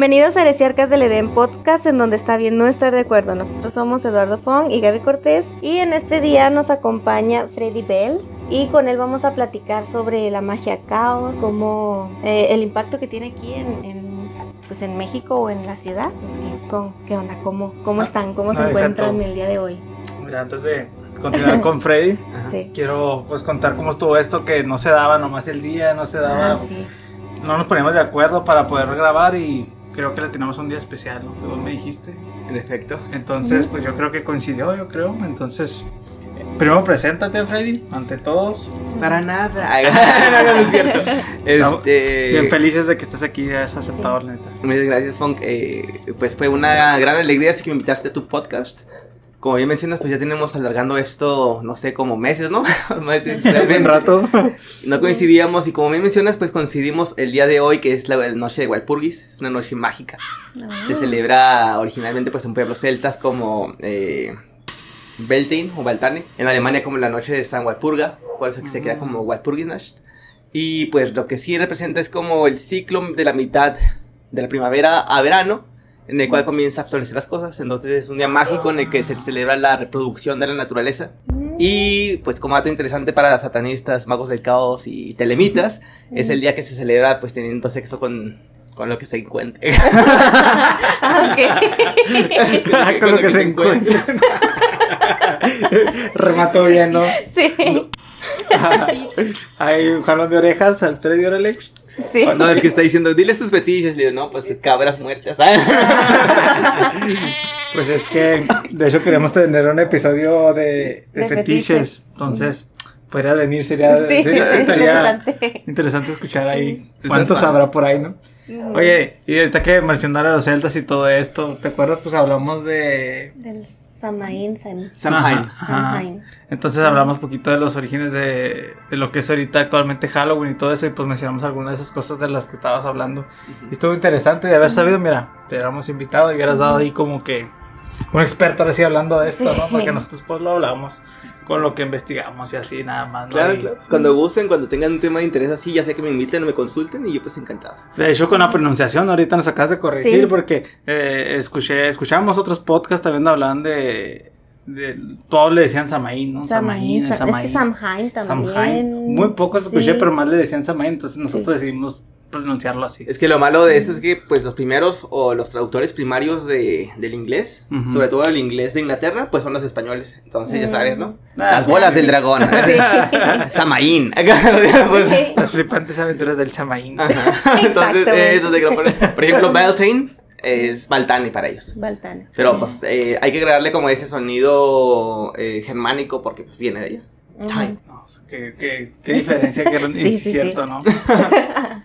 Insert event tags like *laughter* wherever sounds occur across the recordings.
Bienvenidos a Heresiarcas del Edén Podcast, en donde está bien no estar de acuerdo. Nosotros somos Eduardo Fong y Gaby Cortés, y en este día nos acompaña Freddy Bells, y con él vamos a platicar sobre la magia caos, como eh, el impacto que tiene aquí en, en, pues en México o en la ciudad. Pues, ¿qué, ¿Qué onda? ¿Cómo, cómo están? ¿Cómo se encuentran el día de hoy? Mira, antes de continuar con Freddy, *laughs* sí. quiero pues contar cómo estuvo esto, que no se daba nomás el día, no se daba... Ah, sí no nos poníamos de acuerdo para poder grabar y creo que le tenemos un día especial, ¿no? Según me dijiste. En efecto. Entonces, pues yo creo que coincidió, yo creo. Entonces, primero preséntate, Freddy, ante todos. Para nada. *laughs* no, no, es cierto. Este... Bien felices de que estés aquí, has aceptado, sí. neta. Muchas gracias, Funk. Eh, pues fue una gran alegría que me invitaste a tu podcast como bien mencionas, pues ya tenemos alargando esto, no sé, como meses, ¿no? *laughs* meses, *laughs* un rato. No coincidíamos y como bien mencionas, pues coincidimos el día de hoy, que es la noche de Walpurgis, es una noche mágica. Ah. Se celebra originalmente pues en pueblos celtas como eh, Beltane o Baltane, en Alemania como la noche de San Walpurga, por eso que se queda como Walpurgisnacht. Y pues lo que sí representa es como el ciclo de la mitad de la primavera a verano, en el cual comienza a florecer las cosas. Entonces es un día mágico en el que se celebra la reproducción de la naturaleza. Y pues como dato interesante para satanistas, magos del caos y telemitas, es el día que se celebra pues teniendo sexo con, con lo que se encuentre. *laughs* con, lo que, se, encuentre. *laughs* Remató bien, ¿no? Sí. *laughs* Hay un jalón de orejas al Freddy Orelex. Sí. No, es que está diciendo, dile tus fetiches. Le digo, no, pues cabras muertas. *laughs* pues es que, de hecho, queremos tener un episodio de, de, fetiches. Entonces, podrías venir, sería, sí, sería *laughs* interesante. interesante. escuchar ahí cuántos habrá por ahí, ¿no? Oye, y ahorita que mencionaron a los celtas y todo esto, ¿te acuerdas? Pues hablamos de... Del Samaín, Samhain. Entonces hablamos un poquito de los orígenes de, de, lo que es ahorita actualmente Halloween y todo eso, y pues mencionamos algunas de esas cosas de las que estabas hablando. Y estuvo interesante de haber sabido, mira, te hubiéramos invitado y hubieras dado ahí como que un experto ahora sí hablando de esto, ¿no? Porque nosotros pues lo hablamos con lo que investigamos y así nada más. ¿no? Claro, claro. Cuando gusten, cuando tengan un tema de interés así, ya sé que me inviten o me consulten y yo pues encantado. De hecho, con la pronunciación ahorita nos acabas de corregir porque eh, escuché, escuchamos otros podcasts también hablaban de, de todos le decían Samaín, ¿no? Samaín, Samaín. Es que Samhain también. Samhain. Muy pocos escuché, pero más le decían Samaín, entonces nosotros sí. decidimos pronunciarlo así. Es que lo malo de eso es que, pues, los primeros o los traductores primarios de, del inglés, uh -huh. sobre todo el inglés de Inglaterra, pues son los españoles. Entonces, uh -huh. ya sabes, ¿no? Ah, Las bolas del dragón. *laughs* *laughs* Samaín. *laughs* pues, Las flipantes aventuras del Samaín. Entonces, eh, eso de por, por ejemplo, Beltane es Baltane para ellos. Baltane. Pero, pues, eh, hay que agregarle como ese sonido eh, germánico porque, pues, viene de allá. Uh -huh. Time. Qué, qué, qué, diferencia, que *laughs* sí, es sí, cierto, sí. ¿no?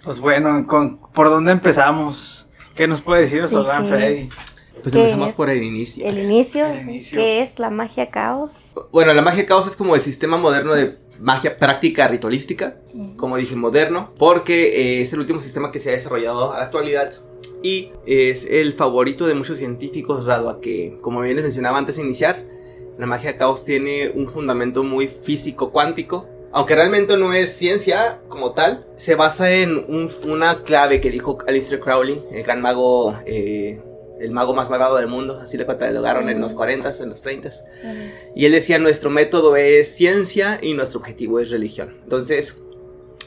pues bueno, con, ¿por dónde empezamos? ¿Qué nos puede decir nuestro gran Freddy? Pues empezamos por el inicio. el inicio. El inicio. ¿Qué es la magia caos? Bueno, la magia caos es como el sistema moderno de magia práctica ritualística, uh -huh. como dije, moderno, porque eh, es el último sistema que se ha desarrollado a la actualidad y es el favorito de muchos científicos, dado a que, como bien les mencionaba antes de iniciar, la magia caos tiene un fundamento muy físico cuántico. Aunque realmente no es ciencia como tal, se basa en un, una clave que dijo Aleister Crowley, el gran mago, eh, el mago más malvado del mundo, así lo catalogaron en los 40, en los 30. Y él decía, nuestro método es ciencia y nuestro objetivo es religión. Entonces,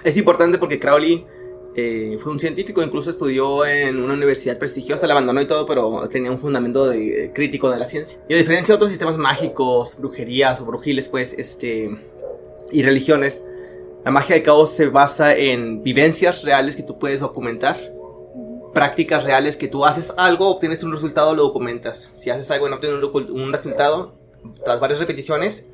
es importante porque Crowley eh, fue un científico, incluso estudió en una universidad prestigiosa, la abandonó y todo, pero tenía un fundamento de, eh, crítico de la ciencia. Y a diferencia de otros sistemas mágicos, brujerías o brujiles, pues, este, y religiones, la magia de caos se basa en vivencias reales que tú puedes documentar, prácticas reales que tú haces algo, obtienes un resultado, lo documentas. Si haces algo y no obtienes un, un resultado, tras varias repeticiones,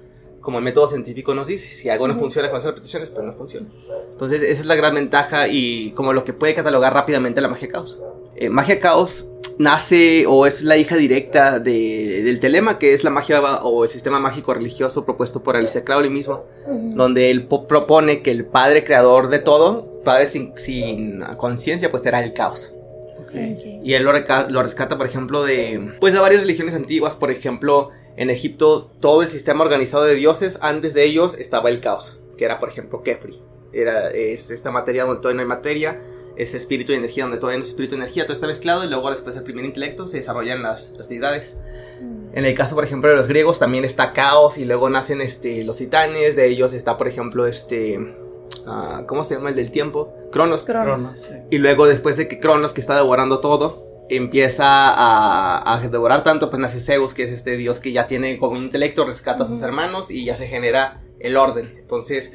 como el método científico nos dice, si algo no funciona con esas repeticiones, pero no funciona. Entonces, esa es la gran ventaja y como lo que puede catalogar rápidamente la magia caos. Eh, magia caos nace o es la hija directa de, del telema, que es la magia o el sistema mágico religioso propuesto por Alistair Crowley mismo, uh -huh. donde él propone que el padre creador de todo, padre sin, sin conciencia, pues será el caos. Okay. Okay. Y él lo, lo, rescata, por ejemplo, de, pues, de varias religiones antiguas, por ejemplo, en Egipto todo el sistema organizado de dioses, antes de ellos estaba el caos, que era por ejemplo Kefri. Era es esta materia donde todo no hay materia. ese espíritu y energía, donde todavía no es espíritu y energía, todo está mezclado y luego después del primer intelecto se desarrollan las, las deidades. Mm. En el caso, por ejemplo, de los griegos también está caos y luego nacen este, los titanes, de ellos está, por ejemplo, este... ah, ¿Cómo se llama el del tiempo? Cronos. Cronos. Cronos, sí. Y luego después de que Cronos, que está devorando todo, empieza a, a devorar tanto, pues nace Zeus, que es este dios que ya tiene como un intelecto, rescata a sus hermanos y ya se genera el orden. Entonces,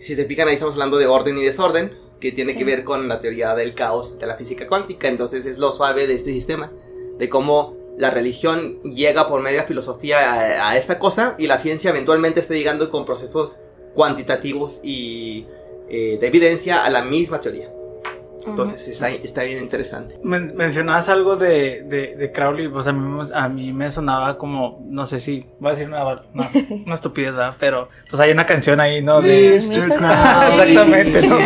si se fijan ahí estamos hablando de orden y desorden, que tiene Sí. que ver con la teoría del caos de la física cuántica. Entonces es lo suave de este sistema, de cómo la religión llega por medio de la filosofía a, a esta cosa y la ciencia eventualmente está llegando con procesos cuantitativos y eh, de evidencia a la misma teoría. Entonces está, está bien interesante. Men- mencionabas algo de, de, de Crowley, pues a mí, me- a mí me sonaba como, no sé si, voy a decir una, una, *laughs* una estupidez, ¿verdad? Pero pues hay una canción ahí, ¿no? De... Mr. Exactamente, ¿no?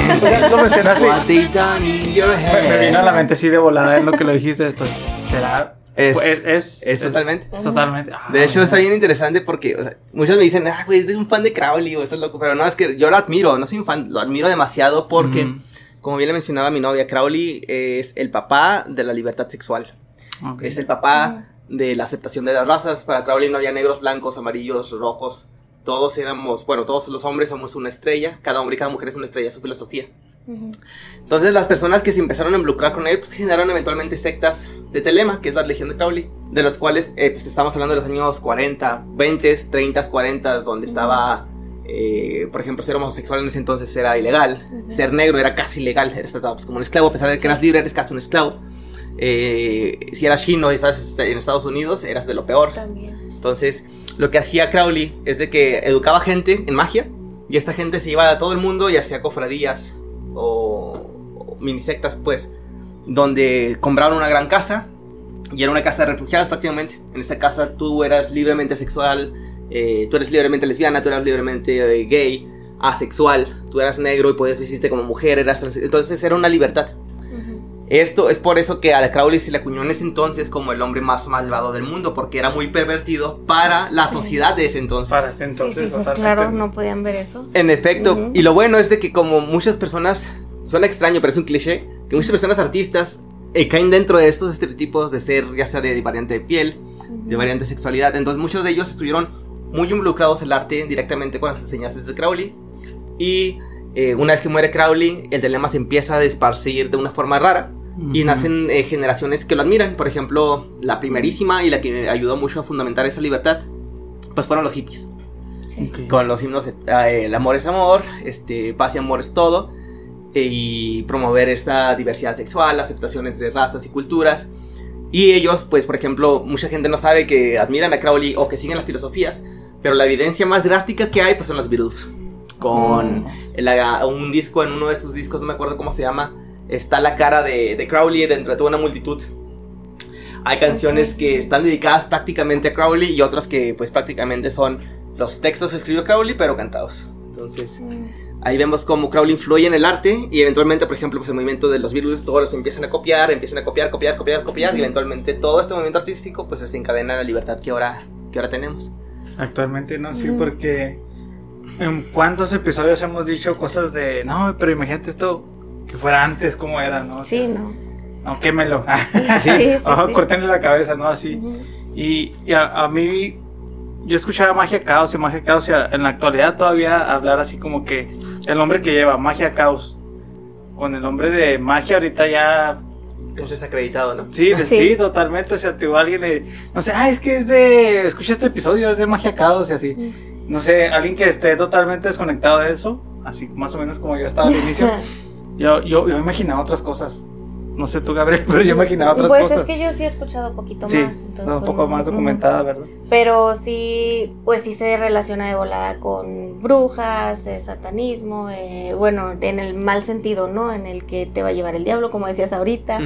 Lo mencionaste. What they done in your Me, me vino a la mente así de volada en lo que lo dijiste, esto es- será... Es- pues, es, Es totalmente. es totalmente. ah, De hecho, está bien interesante porque o sea, muchos me dicen, ah, güey, eres un fan de Crowley o estás loco. Pero no, es que yo lo admiro, no soy un fan, lo admiro demasiado porque. Como bien le mencionaba mi novia, Crowley es el papá de la libertad sexual. Es el papá de la aceptación de las razas. Para Crowley no había negros, blancos, amarillos, rojos. Todos éramos, bueno, todos los hombres somos una estrella. Cada hombre y cada mujer es una estrella, su filosofía. Entonces las personas que se empezaron a involucrar con él, pues generaron eventualmente sectas de Telema, que es la religión de Crowley, de los cuales eh, pues estamos hablando de los años 40, 20, 30, 40, donde estaba, eh, por ejemplo, ser homosexual en ese entonces era ilegal, Ujú. ser negro era casi ilegal, eres tratado pues, como un esclavo, a pesar de que eras libre, eres casi un esclavo. Eh, si eras chino y estabas en Estados Unidos, eras de lo peor. También. Entonces, lo que hacía Crowley es de que educaba gente en magia y esta gente se iba a todo el mundo y hacía cofradías o, o minisectas, pues, donde compraron una gran casa y era una casa de refugiados prácticamente. En esta casa tú eras libremente sexual, eh, tú eres libremente lesbiana, tú eras libremente eh, gay, asexual, tú eras negro y podías vestirte como mujer, eras trans- entonces era una libertad. Esto es por eso que a Crowley se le acuñó en ese entonces como el hombre más malvado del mundo, porque era muy pervertido para la sociedad de ese entonces. Para ese entonces, sí, pues claro, no podían ver eso. En efecto, y lo bueno es de que como muchas personas, suena extraño, pero es un cliché, que muchas personas artistas eh, caen dentro de estos estereotipos de ser ya sea de variante de piel, de variante de sexualidad, entonces muchos de ellos estuvieron muy involucrados en el arte directamente con las enseñanzas de Crowley, y eh, una vez que muere Crowley, el dilema se empieza a desparcir de una forma rara, y nacen eh, generaciones que lo admiran. Por ejemplo, la primerísima y la que ayudó mucho a fundamentar esa libertad, pues fueron los hippies. Sí. Con los himnos, eh, el amor es amor, este, paz y amor es todo. eh, y promover esta diversidad sexual, la aceptación entre razas y culturas. Y ellos, pues, por ejemplo, mucha gente no sabe que admiran a Crowley o que siguen las filosofías, pero la evidencia más drástica que hay, pues, son los Beatles. Con un disco, en uno de sus discos, no me acuerdo cómo se llama, está la cara de, de Crowley dentro de toda una multitud. Hay canciones que están dedicadas prácticamente a Crowley y otras que pues prácticamente son los textos que escribió Crowley pero cantados. Entonces Mm. Ahí vemos cómo Crowley influye en el arte y eventualmente por ejemplo pues el movimiento de los Beatles todos los empiezan a copiar, empiezan a copiar, copiar, copiar, copiar y eventualmente todo este movimiento artístico pues desencadena la libertad que ahora, que ahora tenemos. Actualmente no, sí, porque en cuántos episodios hemos dicho cosas de, no, pero imagínate esto que fuera antes como era, ¿no? O sea, Sí, no. No, quémelo. Sí, *laughs* sí, sí. córtenle la cabeza, ¿no? Así. Y, y a, a mí, yo escuchaba Magia Caos y Magia Caos y en la actualidad todavía hablar así como que el nombre que lleva, Magia Caos, con el nombre de Magia ahorita ya... Es desacreditado, ¿no? Sí, de- Sí. sí, totalmente. O sea, te alguien le... No sé, ah, es que es de... Escucha este episodio, es de Magia Caos y así. No sé, alguien que esté totalmente desconectado de eso, así más o menos como yo estaba al inicio, *laughs* yo, yo, yo imaginaba otras cosas. No sé tú, Gabriel, *laughs* pero yo imaginaba otras pues cosas. es que yo sí he escuchado un poquito sí, más. entonces, está un pues, poco más documentada, ¿verdad? Pero sí, pues sí se relaciona de volada con brujas, eh, satanismo, eh, bueno, en el mal sentido, ¿no? En el que te va a llevar el diablo, como decías ahorita.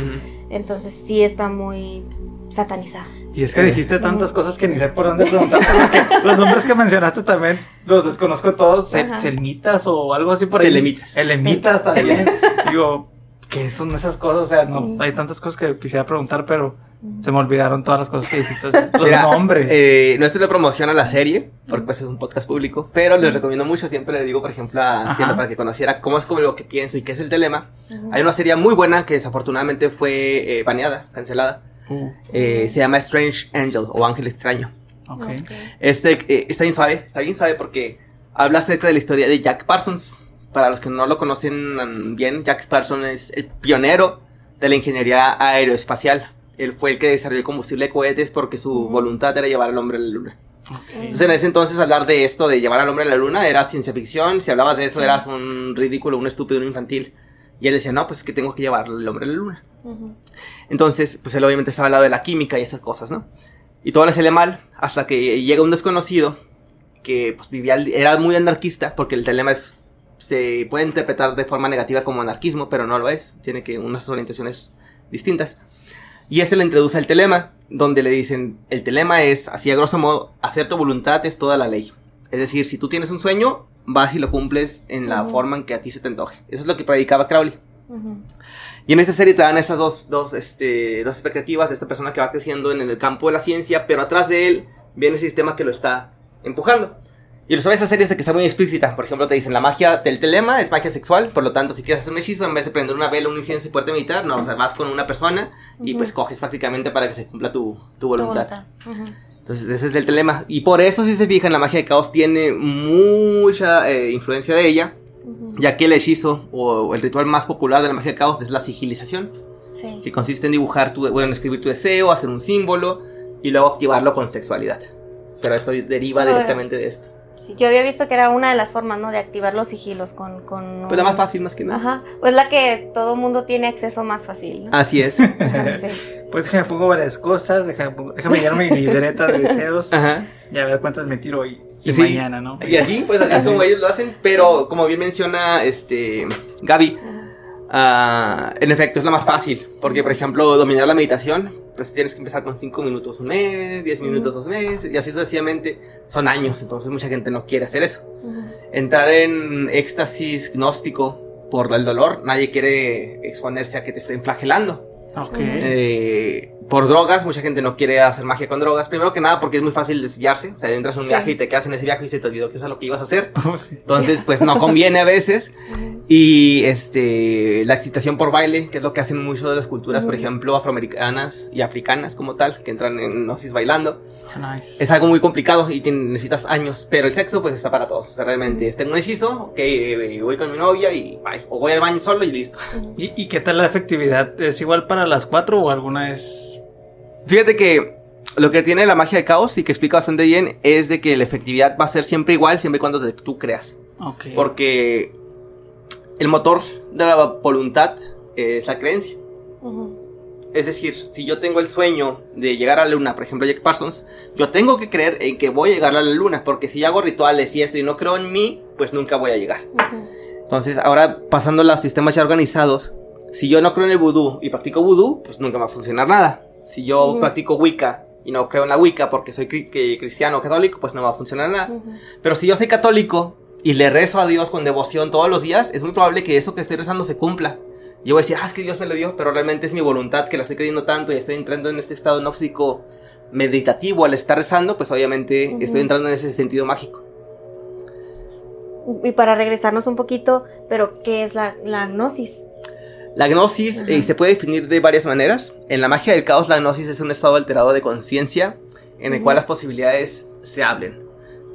Entonces sí está muy satanizada. Y es que dijiste tantas cosas que ni sé por dónde preguntarte, porque *laughs* los nombres que mencionaste también los desconozco todos. Selmitas o algo así por ahí. Telemitas. Telemitas también. *laughs* Digo, ¿qué son esas cosas? O sea, no, Mm. hay tantas cosas que quisiera preguntar, pero Se me olvidaron todas las cosas que dijiste. Los *laughs* Mira, nombres. eh, no estoy de promoción a la serie, porque pues es un podcast público, pero les recomiendo mucho, siempre le digo, por ejemplo, a Ajá. Cielo para que conociera cómo es como lo que pienso y qué es el telema. Hay una serie muy buena que desafortunadamente fue eh, baneada, cancelada. Uh, Eh, se llama Strange Angel o Ángel Extraño. ok. Este eh, está bien suave, está bien suave porque habla acerca de la historia de Jack Parsons. Para los que no lo conocen bien, Jack Parsons es el pionero de la ingeniería aeroespacial. Él fue el que desarrolló el combustible de cohetes porque su voluntad era llevar al hombre a la luna. Entonces en ese entonces hablar de esto, de llevar al hombre a la luna, era ciencia ficción. Si hablabas de eso, eras un ridículo, un estúpido, un infantil. Y él decía, no, pues es que tengo que llevar al hombre a la luna. Entonces, pues él obviamente estaba al lado de la química y esas cosas, ¿no? Y todo le sale mal hasta que llega un desconocido que pues vivía, era muy anarquista porque el telema es, se puede interpretar de forma negativa como anarquismo, pero no lo es, tiene que unas orientaciones distintas. Y este le introduce el telema, donde le dicen, el telema es, así a grosso modo, hacer tu voluntad es toda la ley. Es decir, si tú tienes un sueño, vas y lo cumples en la forma en que a ti se te antoje. Eso es lo que predicaba Crowley. Ujú. Y en esta serie te dan esas dos, dos, este, dos expectativas de esta persona que va creciendo en el campo de la ciencia, pero atrás de él viene ese sistema que lo está empujando. Y lo sabes, esa serie es de que está muy explícita. Por ejemplo, te dicen la magia del telema es magia sexual, por lo tanto, si quieres hacer un hechizo, en vez de prender una vela, un incienso y poderte meditar, no, o sea, vas con una persona y pues coges prácticamente para que se cumpla tu, tu Tu voluntad. Entonces, ese es el telema. Y por eso, si se fijan, la magia de caos tiene mucha eh, influencia de ella, ya que el hechizo o el ritual más popular de la magia de caos es la sigilización Sí. que consiste en dibujar tu, bueno, escribir tu deseo, hacer un símbolo y luego activarlo con sexualidad. Pero esto deriva directamente de esto. Sí, Yo había visto que era una de las formas, ¿no? De activar los sigilos con... con Pues la más fácil, más que nada. Ajá. Pues la que todo mundo tiene acceso más fácil, ¿no? Así es. Ajá, *laughs* sí. Pues déjame pongo varias cosas, déjame, déjame llenar mi libreta de deseos *laughs* Ajá. y a ver cuántas me tiro hoy y Sí. mañana, ¿no? Y así, pues así es como ellos lo hacen. Pero como bien menciona este Gaby, ah, en efecto es la más fácil. Porque, por ejemplo, dominar la meditación, pues tienes que empezar con 5 minutos un mes, 10 minutos dos meses, y así sucesivamente. Son años, entonces mucha gente no quiere hacer eso. Entrar en éxtasis gnóstico por el dolor. Nadie quiere exponerse a que te estén flagelando. Ok. Eh, por drogas, mucha gente no quiere hacer magia con drogas. Primero que nada porque es muy fácil desviarse. O sea, entras en un Sí. viaje y te quedas en ese viaje y se te olvidó que eso es lo que ibas a hacer. *laughs* Oh, sí. Entonces, pues no conviene a veces. Y este la excitación por baile, que es lo que hacen muchas de las culturas, por ejemplo, afroamericanas y africanas como tal, que entran en gnosis bailando. Nice. Es algo muy complicado y te- necesitas años, pero el sexo pues está para todos. O sea, realmente, tengo un hechizo, ok, eh, voy con mi novia y bye. O voy al baño solo y listo. Ujú. ¿Y, y qué tal la efectividad? ¿Es igual para las cuatro o alguna es...? Fíjate que lo que tiene la magia del caos y que explica bastante bien es de que la efectividad va a ser siempre igual, siempre y cuando te- tú creas. Porque el motor de la voluntad es la creencia. Es decir, si yo tengo el sueño de llegar a la luna, por ejemplo, Jack Parsons, yo tengo que creer en que voy a llegar a la luna, porque si hago rituales y esto y no creo en mí, pues nunca voy a llegar. Entonces, ahora pasando a los sistemas ya organizados, si yo no creo en el vudú y practico vudú, pues nunca va a funcionar nada. Si yo practico Wicca y no creo en la Wicca porque soy cri- cristiano o católico, pues no va a funcionar nada. Pero si yo soy católico y le rezo a Dios con devoción todos los días, es muy probable que eso que estoy rezando se cumpla. Yo voy a decir, ah, es que Dios me lo dio, pero realmente es mi voluntad que la estoy creyendo tanto y estoy entrando en este estado gnóstico meditativo al estar rezando, pues obviamente estoy entrando en ese sentido mágico. Y para regresarnos un poquito, pero ¿qué es la, la gnosis? La gnosis eh, se puede definir de varias maneras. En la magia del caos, la gnosis es un estado alterado de conciencia en el cual las posibilidades se abren.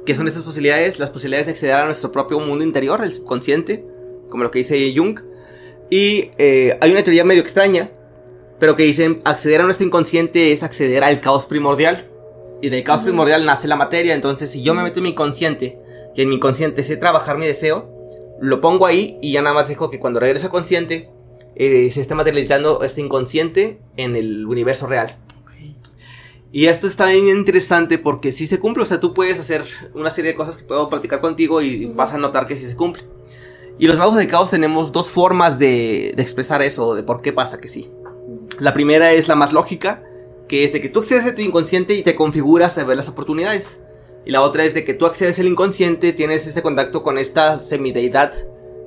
¿Qué son estas posibilidades? Las posibilidades de acceder a nuestro propio mundo interior, el subconsciente, como lo que dice Jung. Y eh, hay una teoría medio extraña, pero que dicen acceder a nuestro inconsciente es acceder al caos primordial. Y del caos primordial nace la materia. Entonces, si yo me meto en mi inconsciente y en mi inconsciente sé trabajar mi deseo, lo pongo ahí y ya nada más dejo que cuando regrese al consciente eh, se esté materializando este inconsciente en el universo real. Y esto está bien interesante porque si se cumple, o sea, tú puedes hacer una serie de cosas que puedo practicar contigo y vas a notar que sí se cumple. Y los magos de caos tenemos dos formas de, de expresar eso, de por qué pasa que sí. La primera es la más lógica, que es de que tú accedes a tu inconsciente y te configuras a ver las oportunidades. Y la otra es de que tú accedes al inconsciente, tienes este contacto con esta semideidad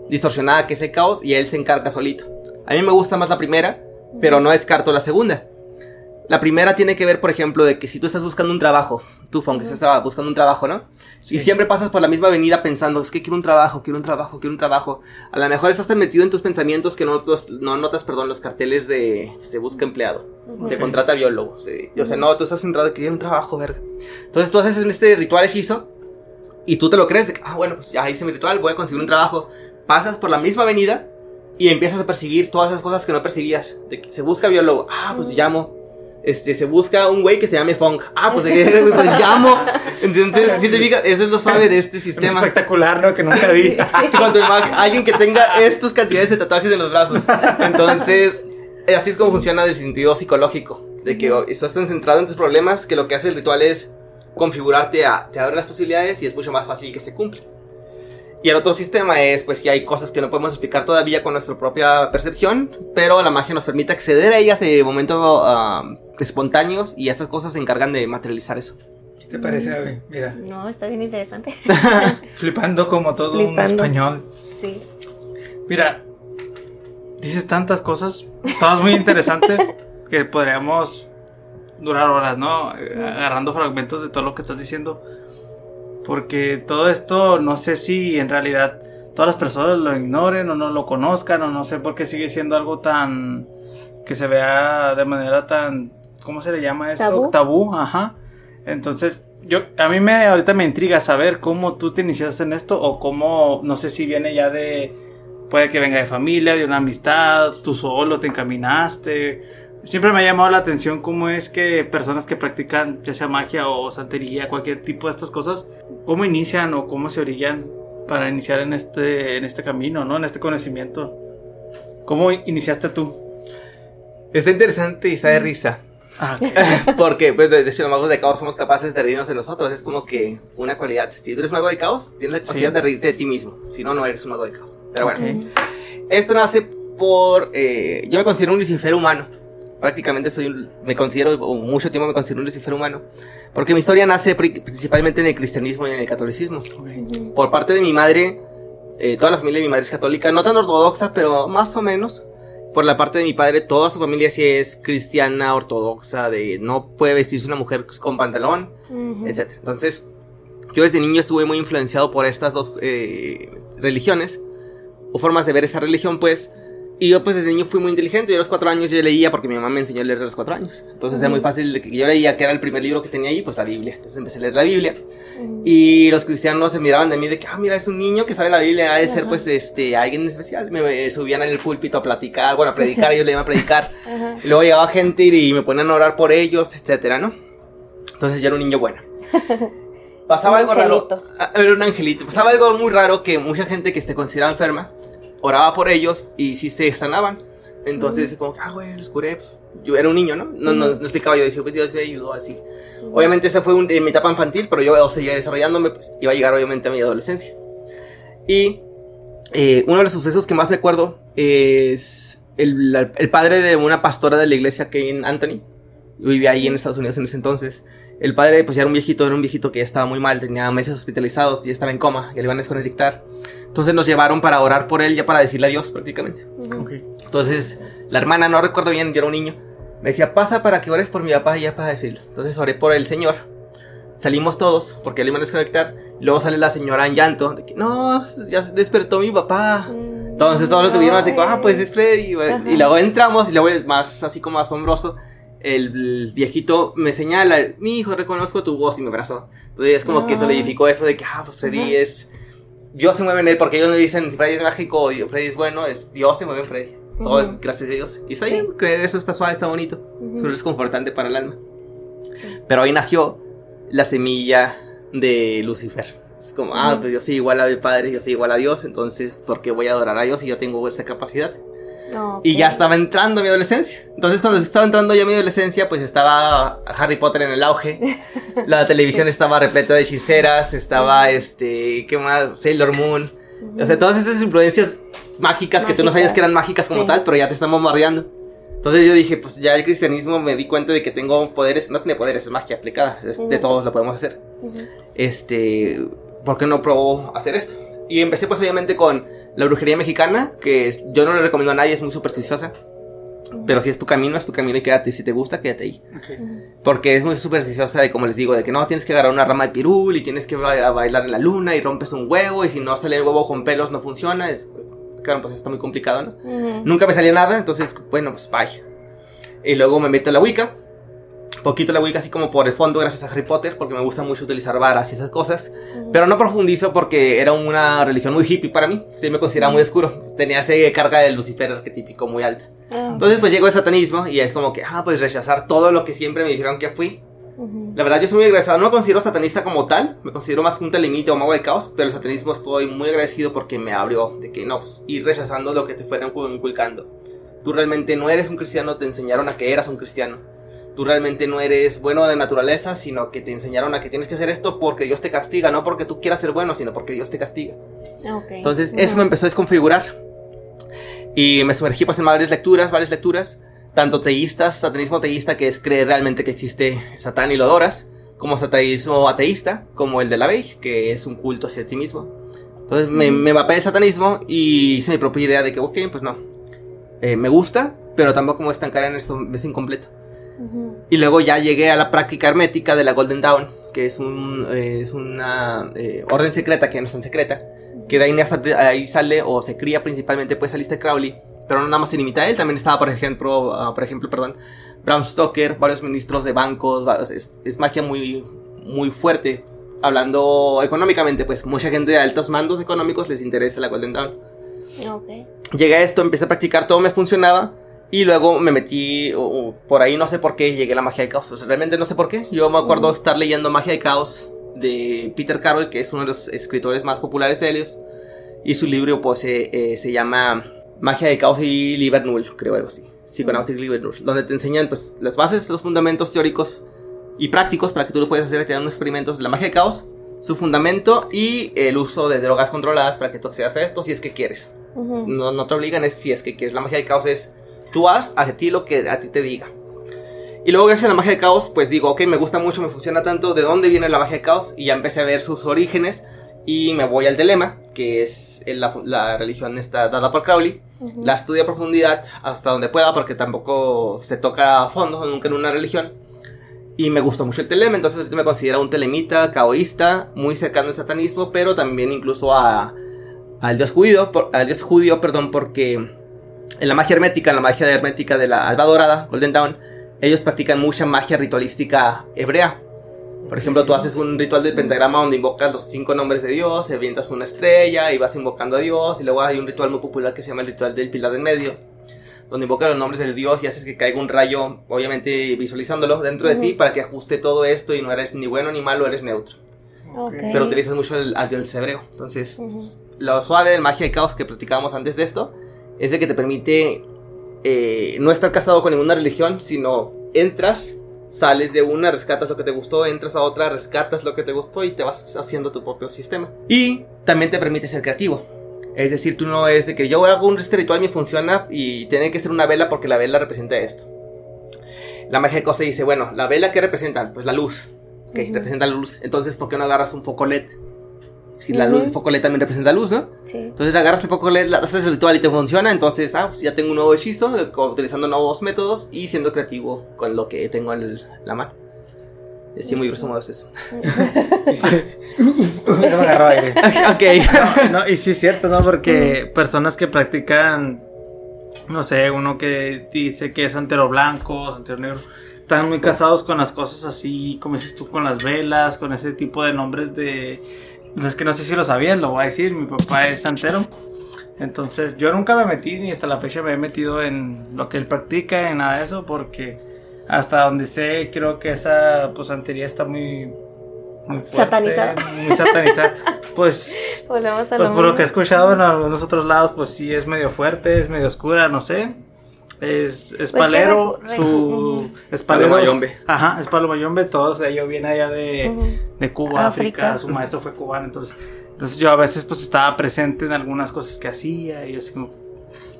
distorsionada que es el caos y él se encarga solito. A mí me gusta más la primera, pero no descarto la segunda. La primera tiene que ver, por ejemplo, de que si tú estás buscando un trabajo, tú, aunque estás buscando un trabajo, ¿no? Y siempre pasas por la misma avenida pensando, es que quiero un trabajo, quiero un trabajo, quiero un trabajo. A lo mejor estás tan metido en tus pensamientos que no, notas, no notas, perdón, los carteles de se busca empleado, se contrata biólogo, se, o sea, no, tú estás centrado en que quiero un trabajo, verga. Entonces tú haces este ritual hechizo y tú te lo crees, de que, ah, bueno, pues ya hice mi ritual, voy a conseguir un trabajo. Pasas por la misma avenida y empiezas a percibir todas esas cosas que no percibías. De que se busca biólogo, ah, pues llamo este, se busca un güey que se llame Funk. Ah, pues, *laughs* pues llamo. Entonces, si te fijas, eso es lo suave de este sistema. espectacular, ¿no? Que nunca vi. *laughs* Cuando alguien que tenga estas cantidades de tatuajes en los brazos. Entonces, eh, así es como funciona el sentido psicológico. De que estás tan centrado en tus problemas que lo que hace el ritual es configurarte a, te abre las posibilidades y es mucho más fácil que se cumpla. Y el otro sistema es, pues, que hay cosas que no podemos explicar todavía con nuestra propia percepción, pero la magia nos permite acceder a ellas de momento uh, espontáneos y estas cosas se encargan de materializar eso. ¿Qué te parece, Abby? Mira. No, está bien interesante. *laughs* Flipando como todo un español. Sí. Mira, dices tantas cosas, todas muy interesantes, *laughs* que podríamos durar horas, ¿no? Agarrando fragmentos de todo lo que estás diciendo. Porque todo esto, no sé si en realidad todas las personas lo ignoren o no lo conozcan, o no sé por qué sigue siendo algo tan. que se vea de manera tan ¿cómo se le llama esto? Tabú. ajá. Entonces, yo, a mí me, ahorita me intriga saber cómo tú te iniciaste en esto o cómo, no sé si viene ya de, puede que venga de familia, de una amistad, tú solo te encaminaste. Siempre me ha llamado la atención cómo es que personas que practican ya sea magia o santería, cualquier tipo de estas cosas, cómo inician o cómo se orillan para iniciar en este, en este camino, ¿no? En este conocimiento. ¿Cómo iniciaste tú? Está interesante y está de risa. Ah, *laughs* Porque, pues, de, hecho, los magos de caos somos capaces de reírnos de nosotros. Es como que una cualidad. Si tú eres mago de caos, tienes la capacidad de reírte de ti mismo. Si no, no eres un mago de caos. Pero bueno, esto nace por. Eh, yo me considero un Lucifer humano. Prácticamente soy un, me considero, o mucho tiempo me considero un Lucifer humano. Porque mi historia nace principalmente en el cristianismo y en el catolicismo. Por parte de mi madre, eh, toda la familia de mi madre es católica, no tan ortodoxa, pero más o menos por la parte de mi padre, toda su familia sí es cristiana, ortodoxa, de no puede vestirse una mujer con pantalón, etc. Entonces, yo desde niño estuve muy influenciado por estas dos eh, religiones, o formas de ver esa religión, pues, y yo pues desde niño fui muy inteligente, yo a los cuatro años yo leía porque mi mamá me enseñó a leer a los cuatro años. Entonces era muy fácil, que yo leía que era el primer libro que tenía ahí, pues la Biblia. Entonces empecé a leer la Biblia. Y los cristianos se miraban de mí de que, ah, mira, es un niño que sabe la Biblia, ha de ser pues este, alguien especial. Me, subían en el púlpito a platicar, bueno, a predicar, ellos le iban a predicar. *laughs* y luego llegaba gente y, me ponían a orar por ellos, etcétera, ¿no? Entonces yo era un niño bueno. *laughs* Pasaba algo raro. Ah, era un angelito. Pasaba algo muy raro que mucha gente que esté considerada enferma oraba por ellos y sí se sanaban. Entonces, como que, ah, güey, los curé. Pues, yo era un niño, ¿no? No, no, explicaba. Yo decía, pues Dios me ayudó así. Obviamente, esa fue mi etapa infantil, pero yo seguía desarrollándome. Pues iba a llegar, obviamente, a mi adolescencia. Y eh, uno de los sucesos que más me acuerdo es el, el, padre de una pastora de la iglesia, Kevin Anthony. Vivía ahí en Estados Unidos en ese entonces. El padre, pues ya era un viejito, era un viejito que ya estaba muy mal, tenía meses hospitalizados, ya estaba en coma, ya le iban a desconectar. Entonces nos llevaron para orar por él, ya para decirle adiós prácticamente. Entonces, la hermana, no recuerdo bien, yo era un niño, me decía, pasa para que ores por mi papá y ya para decirlo. Entonces oré por el Señor. Salimos todos, porque le iban a desconectar. Y luego sale la señora en llanto, de que, no, ya despertó mi papá. Entonces todos lo tuvieron así, ah, pues es Freddy. Y luego entramos, y luego más así como asombroso el viejito me señala, mi hijo, reconozco tu voz y me abrazó. Entonces es como que solidificó eso de que, ah, pues Freddy es... Dios se mueve en él, porque ellos me dicen, Freddy es mágico, Freddy es bueno, es Dios se mueve en Freddy. Todo es gracias a Dios. Y está ahí, que eso está suave, está bonito. Solo es confortante para el alma. Pero ahí nació la semilla de Lucifer. Es como, ah, pues yo soy igual al Padre, yo soy igual a Dios, entonces, ¿por qué voy a adorar a Dios si yo tengo esa capacidad? Y ya estaba entrando a mi adolescencia. Entonces, cuando estaba entrando ya a mi adolescencia, pues estaba Harry Potter en el auge. La *laughs* televisión estaba repleta de hechiceras. Estaba, este, ¿qué más? Sailor Moon. O sea, todas estas influencias mágicas, que tú no sabías que eran mágicas como tal, pero ya te están bombardeando. Entonces yo dije, pues ya el cristianismo me di cuenta de que tengo poderes, no tiene poderes, es magia aplicada, de todos lo podemos hacer. Este, ¿por qué no probó hacer esto? Y empecé pues obviamente con la brujería mexicana, que yo no le recomiendo a nadie, es muy supersticiosa. Pero si es tu camino, es tu camino y quédate. Si te gusta, quédate ahí. Porque es muy supersticiosa de, como les digo, de que no, tienes que agarrar una rama de pirul y tienes que ba- bailar en la luna y rompes un huevo y si no sale el huevo con pelos no funciona. Es, claro, pues está muy complicado, ¿no? Nunca me salía nada, entonces, bueno, pues bye. Y luego me meto a la Wicca. Poquito la Wicca así como por el fondo gracias a Harry Potter, porque me gusta mucho utilizar varas y esas cosas. Pero no profundizo porque era una religión muy hippie para mí. Sí, me consideraba muy oscuro. Tenía esa carga del Lucifer arquetípico muy alta. Ah, Entonces, pues llegó el satanismo y es como que, ah, pues rechazar todo lo que siempre me dijeron que fui. ujú. La verdad, yo soy muy agradecido. No me considero satanista como tal. Me considero más un telemite o mago de caos. Pero el satanismo estoy muy agradecido porque me abrió de que no, pues ir rechazando lo que te fueran inculcando. Tú realmente no eres un cristiano, te enseñaron a que eras un cristiano. Tú realmente no eres bueno de naturaleza, sino que te enseñaron a que tienes que hacer esto porque Dios te castiga, no porque tú quieras ser bueno, sino porque Dios te castiga. Ah, ok. Entonces, eso me empezó a desconfigurar. Y me sumergí pues en varias lecturas, varias lecturas, tanto teístas, satanismo teísta, que es creer realmente que existe Satán y lo adoras, como satanismo ateísta, como el de la Bey, que es un culto hacia ti mismo. Entonces me, me mapé el satanismo y hice mi propia idea de que, ok, pues no, eh, me gusta, pero tampoco me voy a estancar en esto, es incompleto. Y luego ya llegué a la práctica hermética de la Golden Dawn, que es, un, eh, es una eh, orden secreta que no es tan secreta, que de ahí, ahí sale o se cría principalmente pues Alistair Crowley, pero no nada más se limita a él, también estaba por ejemplo, ah, por ejemplo, perdón, Bram Stoker, varios ministros de bancos, es, es magia muy, muy fuerte. Hablando económicamente, pues mucha gente de altos mandos económicos les interesa la Golden Dawn. Ok. Llegué a esto, empecé a practicar, todo me funcionaba. Y luego me metí, por ahí no sé por qué, llegué a la magia del caos. O sea, realmente no sé por qué. Yo me acuerdo Ujú. estar leyendo Magia del Caos de Peter Carroll, que es uno de los escritores más populares de Helios. Y su libro, pues, eh, eh, se llama Magia del Caos y Liber Null, creo algo así. Psychonautic Liber Null. Donde te enseñan, pues, las bases, los fundamentos teóricos y prácticos para que tú lo puedas hacer. Te dan unos experimentos de la magia del caos, su fundamento y el uso de drogas controladas para que tú accedas a esto si es que quieres. No, no te obligan, es si es que quieres. La magia del caos es tú haz a ti lo que a ti te diga. Y luego, gracias a la magia del caos, pues digo, ok, me gusta mucho, me funciona tanto. ¿De dónde viene la magia del caos? Y ya empecé a ver sus orígenes. Y me voy al telema, que es la, la religión esta dada por Crowley. La estudio a profundidad hasta donde pueda, porque tampoco se toca a fondo nunca en una religión. Y me gustó mucho el telema, entonces ahorita me considero un telemita, caoísta, muy cercano al satanismo, pero también incluso a, al dios judío, por- al dios judío, perdón, porque en la magia hermética, en la magia hermética de la Alba Dorada, Golden Dawn, ellos practican mucha magia ritualística hebrea. Por ejemplo, tú haces un ritual del pentagrama donde invocas los cinco nombres de Dios, avientas una estrella y vas invocando a Dios. Y luego hay un ritual muy popular que se llama el ritual del pilar del medio, donde invocas los nombres del Dios y haces que caiga un rayo, obviamente visualizándolo dentro de ti para que ajuste todo esto y no eres ni bueno ni malo, eres neutro. Pero utilizas mucho el, dios hebreo. Entonces, Ujú. lo suave del magia y caos que platicábamos antes de esto es de que te permite eh, no estar casado con ninguna religión, sino entras, sales de una, rescatas lo que te gustó, entras a otra, rescatas lo que te gustó y te vas haciendo tu propio sistema. Y también te permite ser creativo. Es decir, tú no es de que yo hago un este ritual y me funciona y tiene que ser una vela porque la vela representa esto. La magia de caos te dice, bueno, la vela que representa, pues la luz. Ok, representa la luz. Entonces, ¿por qué no agarras un foco LED? Si la luz, el foco LED también representa luz, ¿no? Sí. Entonces agarras el foco LED, haces el ritual y te funciona. Entonces, ah, pues ya tengo un nuevo hechizo de- utilizando nuevos métodos y siendo creativo con lo que tengo en el- la mano. Y así muy grosso modo es eso. *laughs* *laughs* No me agarró aire. *laughs* ok. No, y sí es cierto, ¿no? Porque personas que practican, no sé, uno que dice que es santero blanco, santero negro, están muy casados con las cosas así, como dices tú, con las velas, con ese tipo de nombres de... No, es que no sé si lo sabías, lo voy a decir, mi papá es santero. Entonces yo nunca me metí, ni hasta la fecha me he metido en lo que él practica, en nada de eso, porque hasta donde sé, creo que esa pues, santería está muy... Muy fuerte, Satanizada. Muy satanizada. *laughs* Pues pues por lo que he mismo. escuchado en algunos otros lados, pues sí es medio fuerte, es medio oscura, no sé. Es, es Pues palero, su... Ujú. Es palero. Mayombe. Ajá, es palo mayombe, todos ellos viene allá de, de Cuba, África. África. su maestro fue cubano, entonces... Entonces yo a veces pues estaba presente en algunas cosas que hacía y así como...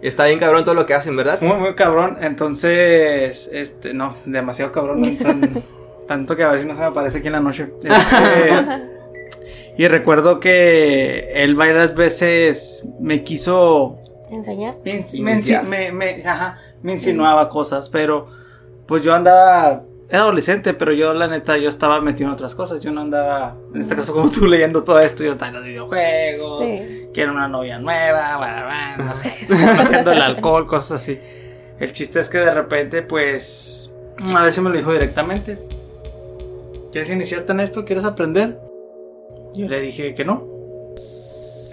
Está bien cabrón todo lo que hacen, ¿verdad? Muy, muy cabrón, entonces... Este, no, demasiado cabrón, tan- *laughs* tanto que a ver si no se me aparece aquí en la noche. Este, *laughs* y recuerdo que él varias veces me quiso Enseñar. me, me- me- ajá, me insinuaba cosas, pero pues yo andaba, era adolescente, pero yo la neta, yo estaba metido en otras cosas, yo no andaba, en este caso como tú *laughs* leyendo todo esto, yo estaba en los videojuegos, Sí. quiero una novia nueva, bla, bla, no sé, haciendo el alcohol, cosas así. El chiste es que de repente, pues, a veces me lo dijo directamente. ¿Quieres iniciarte en esto? ¿Quieres aprender? Yo le dije que no.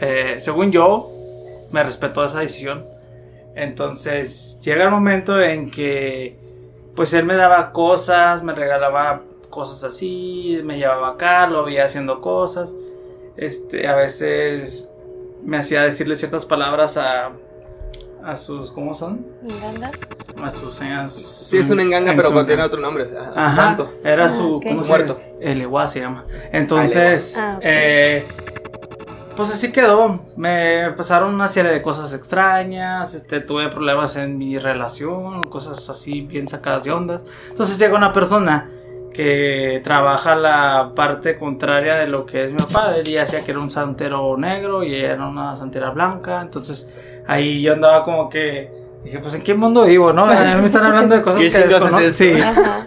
Eh, según yo, me respetó esa decisión. Entonces, llega el momento en que, pues, él me daba cosas, me regalaba cosas así, me llevaba acá, lo veía haciendo cosas. Este, a veces me hacía decirle ciertas palabras a, a sus, ¿cómo son? ¿Engangas? A sus, a sus- Sí, es un enganga, en pero su- contiene otro nombre. A, a su santo. Era Ah, su ok. ¿cómo Su se muerto. llama? El Ewa se llama. Entonces, Ah, eh, pues así quedó. Me pasaron una serie de cosas extrañas. Este, tuve problemas en mi relación, cosas así bien sacadas de onda. Entonces llega una persona que trabaja la parte contraria de lo que es mi papá. Él ya hacía que era un santero negro y ella era una santera blanca. Entonces ahí yo andaba como que dije, pues en qué mundo vivo, ¿no? A mí me están hablando de cosas *laughs* ¿Qué que desconozco. es? Sí.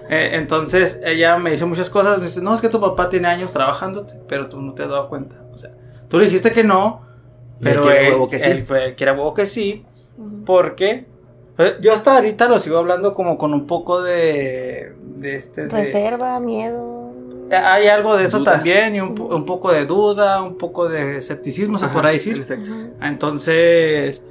Eh, entonces ella me dice muchas cosas. Me dice, no, es que tu papá tiene años trabajando, pero tú no te has dado cuenta. O sea, tú le dijiste que no, Y él pero quiere él, huevo que sí. él, él quiere huevo que sí. Ujú. Porque eh, yo hasta ahorita lo sigo hablando como con un poco de, de este. de- Reserva, miedo. Hay algo de eso Duda. también, y un, po- un poco de duda, un poco de escepticismo, se podrá decir. Entonces,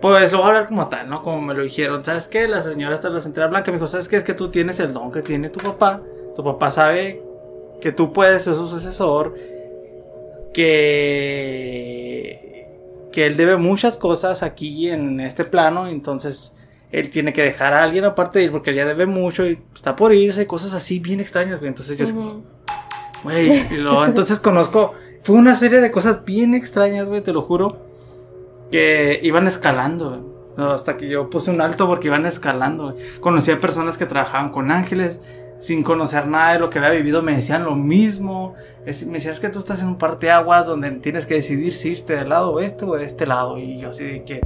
pues lo voy a hablar como tal, ¿no? Como me lo dijeron. ¿Sabes qué? La señora en la central blanca me dijo, ¿sabes qué? Es que tú tienes el don que tiene tu papá. Tu papá sabe que tú puedes ser su sucesor. Que, que él debe muchas cosas aquí en este plano. Entonces, él tiene que dejar a alguien aparte de ir porque él ya debe mucho y está por irse. Cosas así bien extrañas, güey. Entonces yo... Güey, y luego *laughs* entonces conozco. Fue una serie de cosas bien extrañas, güey, te lo juro. Que iban escalando, güey. No, hasta que yo puse un alto porque iban escalando, güey. Conocí a personas que trabajaban con ángeles. Sin conocer nada de lo que había vivido, me decían lo mismo. Es- me decían, es que tú estás en un parteaguas donde tienes que decidir si irte del lado oeste o de este lado. Y yo así de que.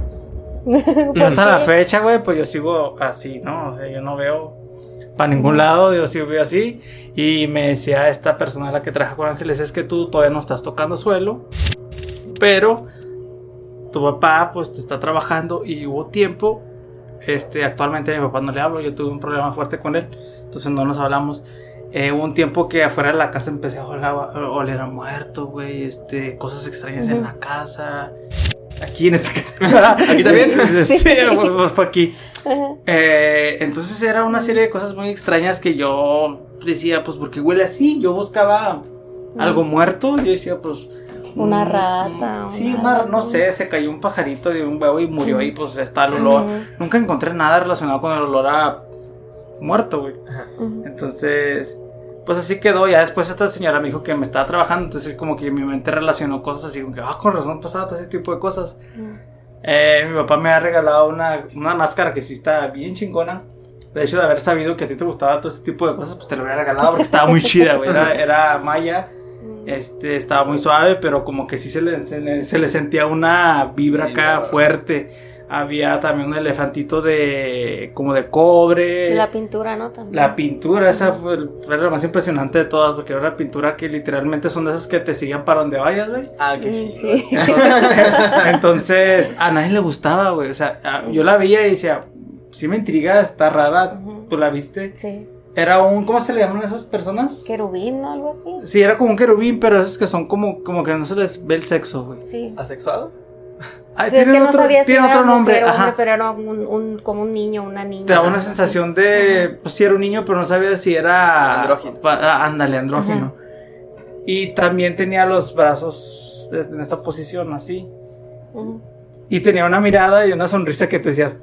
Y *laughs* hasta la fecha, güey, pues yo sigo así, ¿no? O sea, yo no veo para ningún lado, yo sigo así. Y me decía esta persona la que trabaja con ángeles, es que tú todavía no estás tocando suelo, pero tu papá pues te está trabajando y hubo tiempo. Este, actualmente a mi papá no le hablo, yo tuve un problema fuerte con él, entonces no nos hablamos. Eh, hubo un tiempo que afuera de la casa empecé a oler, a muerto, güey, este, cosas extrañas en la casa. Aquí en esta *laughs* casa. ¿Aquí también? *laughs* sí, pues, *laughs* pues, fue aquí. Eh, entonces era una serie de cosas muy extrañas que yo decía, pues porque huele así. Yo buscaba algo muerto. Yo decía, pues. Una mm, rata, mm, Sí, una- no sé, se cayó un pajarito de un huevo y murió y pues está el olor. Nunca encontré nada relacionado con el olor a muerto, güey. Entonces, pues así quedó. Ya después esta señora me dijo que me estaba trabajando. Entonces, como que mi mente relacionó cosas así, como que, ah, con razón pasaba todo ese tipo de cosas. Eh, mi papá me ha regalado una, una máscara que sí está bien chingona. De hecho, de haber sabido que a ti te gustaba todo ese tipo de cosas, pues te lo hubiera regalado porque estaba muy chida, güey. Era, era maya, este, estaba muy suave, pero como que sí se le, se le, se le sentía una vibra acá fuerte. Había también un elefantito de, como de cobre. La pintura, ¿no? También. La pintura, esa fue, la más impresionante de todas, porque era una pintura que literalmente son de esas que te siguen para donde vayas, güey. Ah, qué Mm, chido. sí. *laughs* Entonces, a nadie le gustaba, güey. O sea, a- yo la veía y decía, sí me intriga, está rara. Ujú. ¿Tú la viste? Sí. Era un, ¿cómo se le llaman esas personas? Querubín, ¿no? Algo así. Sí, era como un querubín, pero esos que son como, como que no se les ve el sexo, güey. Sí. ¿Asexuado? Ay, Sí, es que tienen no otro, sabía si tienen era otro nombre, mujer hombre, ajá. pero era un, un- como un niño, una niña. Te da una Ajá. sensación de, pues sí era un niño, pero no sabía si era... Andrógino. pa- ah, ándale, andrógino. Y también tenía los brazos de- en esta posición, así. Y tenía una mirada y una sonrisa que tú decías,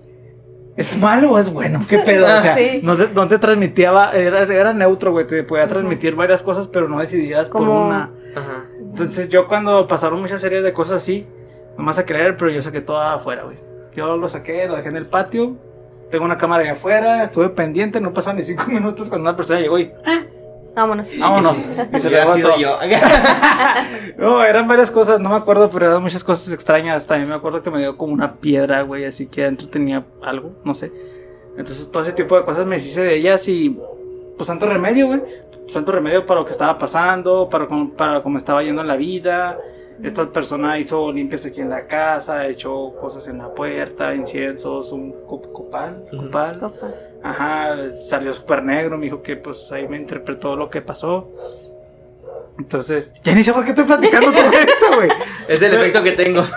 ¿es malo o es bueno? ¿Qué pedo? O sea, *laughs* Sí. no, te, no te transmitía, era, era neutro, güey, te podía transmitir varias cosas, pero no decidías por una. Ajá. Entonces yo cuando pasaron muchas series de cosas así, no me vas a creer, pero yo saqué todo afuera, güey. Yo lo saqué, lo dejé en el patio, tengo una cámara allá afuera, estuve pendiente, no pasaron ni cinco *laughs* minutos cuando una persona llegó y, Vámonos. vámonos. *laughs* Y se levantó. yo. *laughs* No, eran varias cosas, no me acuerdo, pero eran muchas cosas extrañas. También me acuerdo que me dio como una piedra, güey, así que adentro tenía algo, no sé. Entonces todo ese tipo de cosas me deshice de ellas y pues santo remedio, güey. Santo remedio para lo que estaba pasando, para, para cómo estaba yendo en la vida. Esta persona hizo limpias aquí en la casa, echó cosas en la puerta, inciensos, un cop- copal, copal. Copa. Ajá, salió súper negro, me dijo que pues ahí me interpretó lo que pasó. Entonces, ya ni sé por qué estoy platicando todo *laughs* esto, güey. Es el efecto que tengo. *laughs*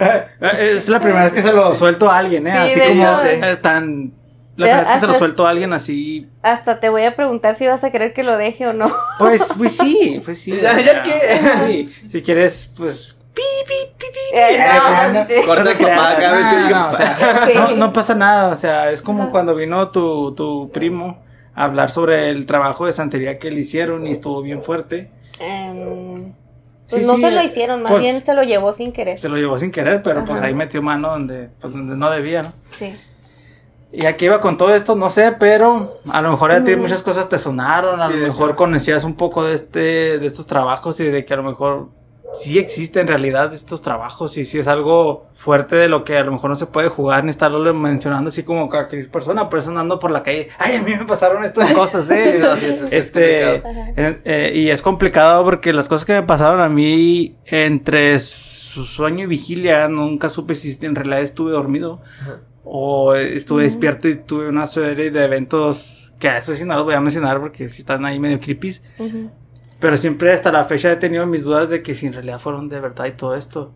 Eh, Es la primera vez que se lo suelto a alguien, ¿eh? Sí, así como tan... La primera vez que se lo suelto a alguien así... Hasta te voy a preguntar si vas a querer que lo deje o no. Pues, *laughs* pues sí, pues sí. *laughs* Ya- ya que- Sí, si quieres, pues... Pi, pi, pi, pi. Eh, no, no, sí. Papá cada vez que no, o sea, Sí. no, no pasa nada, o sea, es como cuando vino tu, tu primo a hablar sobre el trabajo de santería que le hicieron y estuvo bien fuerte. Em, pues Sí, no sí, se lo hicieron, más pues, bien se lo llevó sin querer. Se lo llevó sin querer, pero pues Ajá. ahí metió mano donde, pues, donde no debía, ¿no? Sí. Y aquí iba con todo esto, no sé, pero a lo mejor a ti muchas cosas te sonaron, a Sí, lo mejor hecho. conocías un poco de este, de estos trabajos y de que a lo mejor sí existe en realidad estos trabajos y sí es algo fuerte de lo que a lo mejor no se puede jugar ni estarlo mencionando así como cualquier persona, por eso andando por la calle, ay, a mí me pasaron estas cosas, eh. *laughs* Sí, no, sí, es- es este, eh, eh, y es complicado porque las cosas que me pasaron a mí entre su sueño y vigilia nunca supe si en realidad estuve dormido Ajá. O estuve Ujú. despierto y tuve una serie de eventos que a eso sí no los voy a mencionar porque sí están ahí medio creepy. Ujú. Pero siempre hasta la fecha he tenido mis dudas de que si en realidad fueron de verdad y todo esto.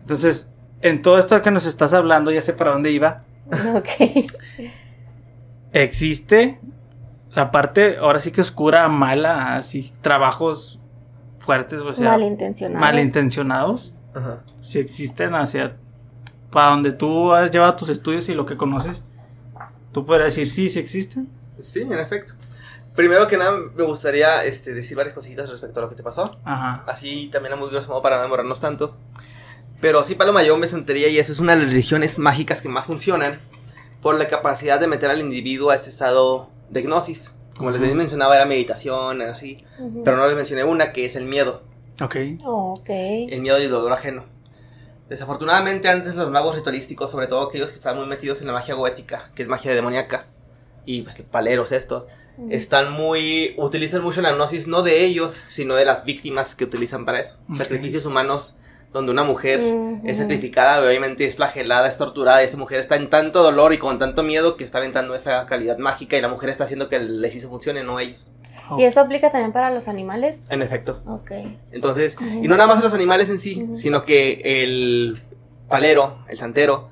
Entonces, en todo esto que nos estás hablando, ya sé para dónde iba. *laughs* Ok. Existe la parte, ahora sí que oscura, mala, así, trabajos fuertes, o sea, Malintencionados. malintencionados. Ajá. Si existen hacia para donde tú has llevado tus estudios y lo que conoces, tú podrías decir sí, sí existen. Sí, en efecto. Primero que nada, me gustaría este, decir varias cositas respecto a lo que te pasó. Ajá. Así también a muy grosso modo para no demorarnos tanto. Pero sí, Paloma, yo me santería y eso es una de las religiones mágicas que más funcionan por la capacidad de meter al individuo a este estado de gnosis. Como les Ujú. mencionaba, era meditación, era así. Ujú. Pero no les mencioné una que es el miedo. Ok. Oh, ok. El miedo y el dolor ajeno. Desafortunadamente, antes los magos ritualísticos, sobre todo aquellos que están muy metidos en la magia goética, que es magia demoníaca, y pues paleros esto, están muy. utilizan mucho la gnosis, no de ellos, sino de las víctimas que utilizan para eso. Sacrificios humanos donde una mujer es sacrificada, obviamente es flagelada, es torturada, y esta mujer está en tanto dolor y con tanto miedo que está aventando esa calidad mágica y la mujer está haciendo que el hechizo funcione, no ellos. ¿Y eso aplica también para los animales? En efecto. Ok. Entonces, y no nada más los animales en sí, sino que el palero, el santero,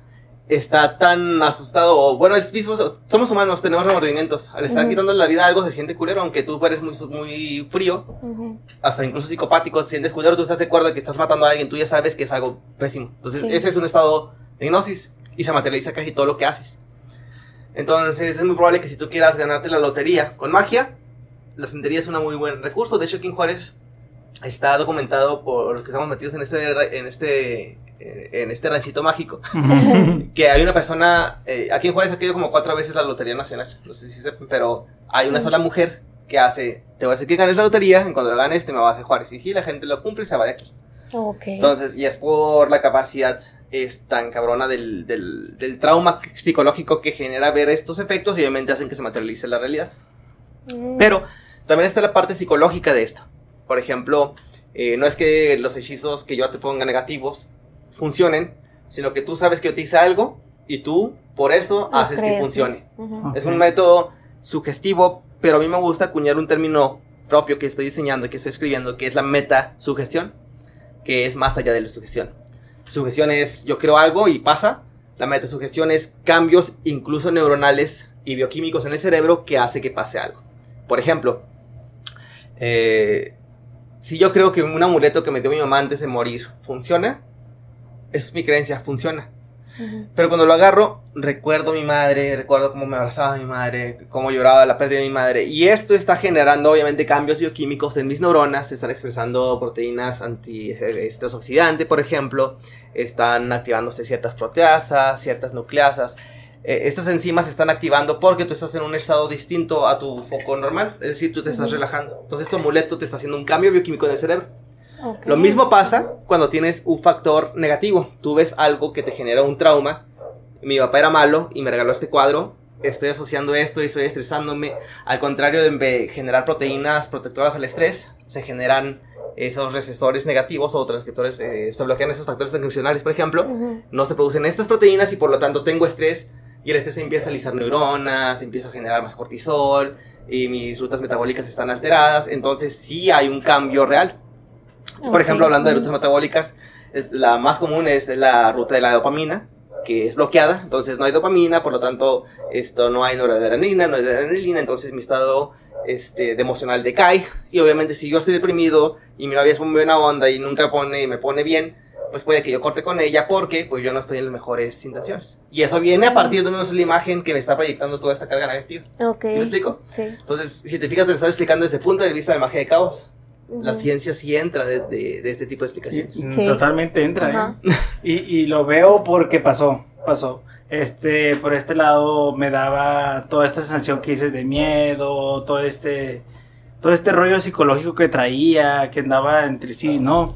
está tan asustado, o bueno, es mismo, somos humanos, tenemos remordimientos. Al estar Ujú. quitándole la vida a algo se siente culero, aunque tú eres muy, muy frío, hasta incluso psicopático, se sientes culero, tú estás de acuerdo que estás matando a alguien, tú ya sabes que es algo pésimo. Entonces, Sí. ese es un estado de gnosis y se materializa casi todo lo que haces. Entonces, es muy probable que si tú quieras ganarte la lotería con magia, la santería es un muy buen recurso. De hecho, aquí en Juárez está documentado por los que estamos metidos en este, en este, eh, en este ranchito mágico, *laughs* que hay una persona, eh, aquí en Juárez ha caído como cuatro veces la Lotería Nacional, no sé si sepan, pero hay una sola mujer que hace, te voy a decir que ganes la lotería, y cuando la ganes te me vas a Juárez, y si la gente lo cumple se va de aquí. Ok. Entonces, y es por la capacidad es tan cabrona del, del, del trauma psicológico que genera ver estos efectos y obviamente hacen que se materialice la realidad. Mm. Pero también está la parte psicológica de esto. Por ejemplo, eh, no es que los hechizos que yo te ponga negativos funcionen, sino que tú sabes que yo te hice algo y tú por eso Lo haces que funcione. Es un método sugestivo, pero a mí me gusta acuñar un término propio que estoy diseñando y que estoy escribiendo, que es la meta-sugestión, que es más allá de la sugestión. Sugestión es yo creo algo y pasa. La metasugestión es cambios incluso neuronales y bioquímicos en el cerebro que hace que pase algo. Por ejemplo, eh, si yo creo que un amuleto que me dio mi mamá antes de morir funciona, es mi creencia, funciona. Pero cuando lo agarro, recuerdo a mi madre, recuerdo cómo me abrazaba mi madre, cómo lloraba la pérdida de mi madre. Y esto está generando, obviamente, cambios bioquímicos en mis neuronas. Se están expresando proteínas antiestrés oxidante, por ejemplo. Están activándose ciertas proteasas, ciertas nucleasas. Eh, estas enzimas se están activando porque tú estás en un estado distinto a tu foco normal. Es decir, tú te estás Ujú. relajando. Entonces, tu amuleto te está haciendo un cambio bioquímico en el cerebro. Ok. Lo mismo pasa cuando tienes un factor negativo. Tú ves algo que te genera un trauma mi papá era malo y me regaló este cuadro, estoy asociando esto y estoy estresándome. Al contrario de generar proteínas protectoras al estrés, se generan esos receptores negativos o transcriptores, eh, se bloquean esos factores transcripcionales, por ejemplo, no se producen estas proteínas y por lo tanto tengo estrés y el estrés empieza a alisar neuronas, empiezo a generar más cortisol y mis rutas metabólicas están alteradas, entonces sí hay un cambio real. Por ejemplo, hablando de rutas metabólicas, es, la más común es la ruta de la dopamina, que es bloqueada, entonces no hay dopamina, por lo tanto, esto no hay noradrenalina, no hay adrenalina, entonces mi estado este, de emocional decae, y obviamente si yo estoy deprimido y mi novia es muy buena onda y nunca pone me pone bien, pues puede que yo corte con ella porque pues yo no estoy en las mejores intenciones. Y eso viene a partir de una la imagen que me está proyectando toda esta carga negativa. Ok. ¿Me explico? Sí. Entonces, si te fijas, te lo estoy explicando desde el punto de vista de magia de caos. La ciencia sí entra de, de, este tipo de explicaciones. Sí. Totalmente entra, ¿eh? *laughs* y, y lo veo porque pasó, pasó. Este, por este lado me daba toda esta sensación que dices de miedo, todo este, todo este rollo psicológico que traía, que andaba entre sí, ¿no?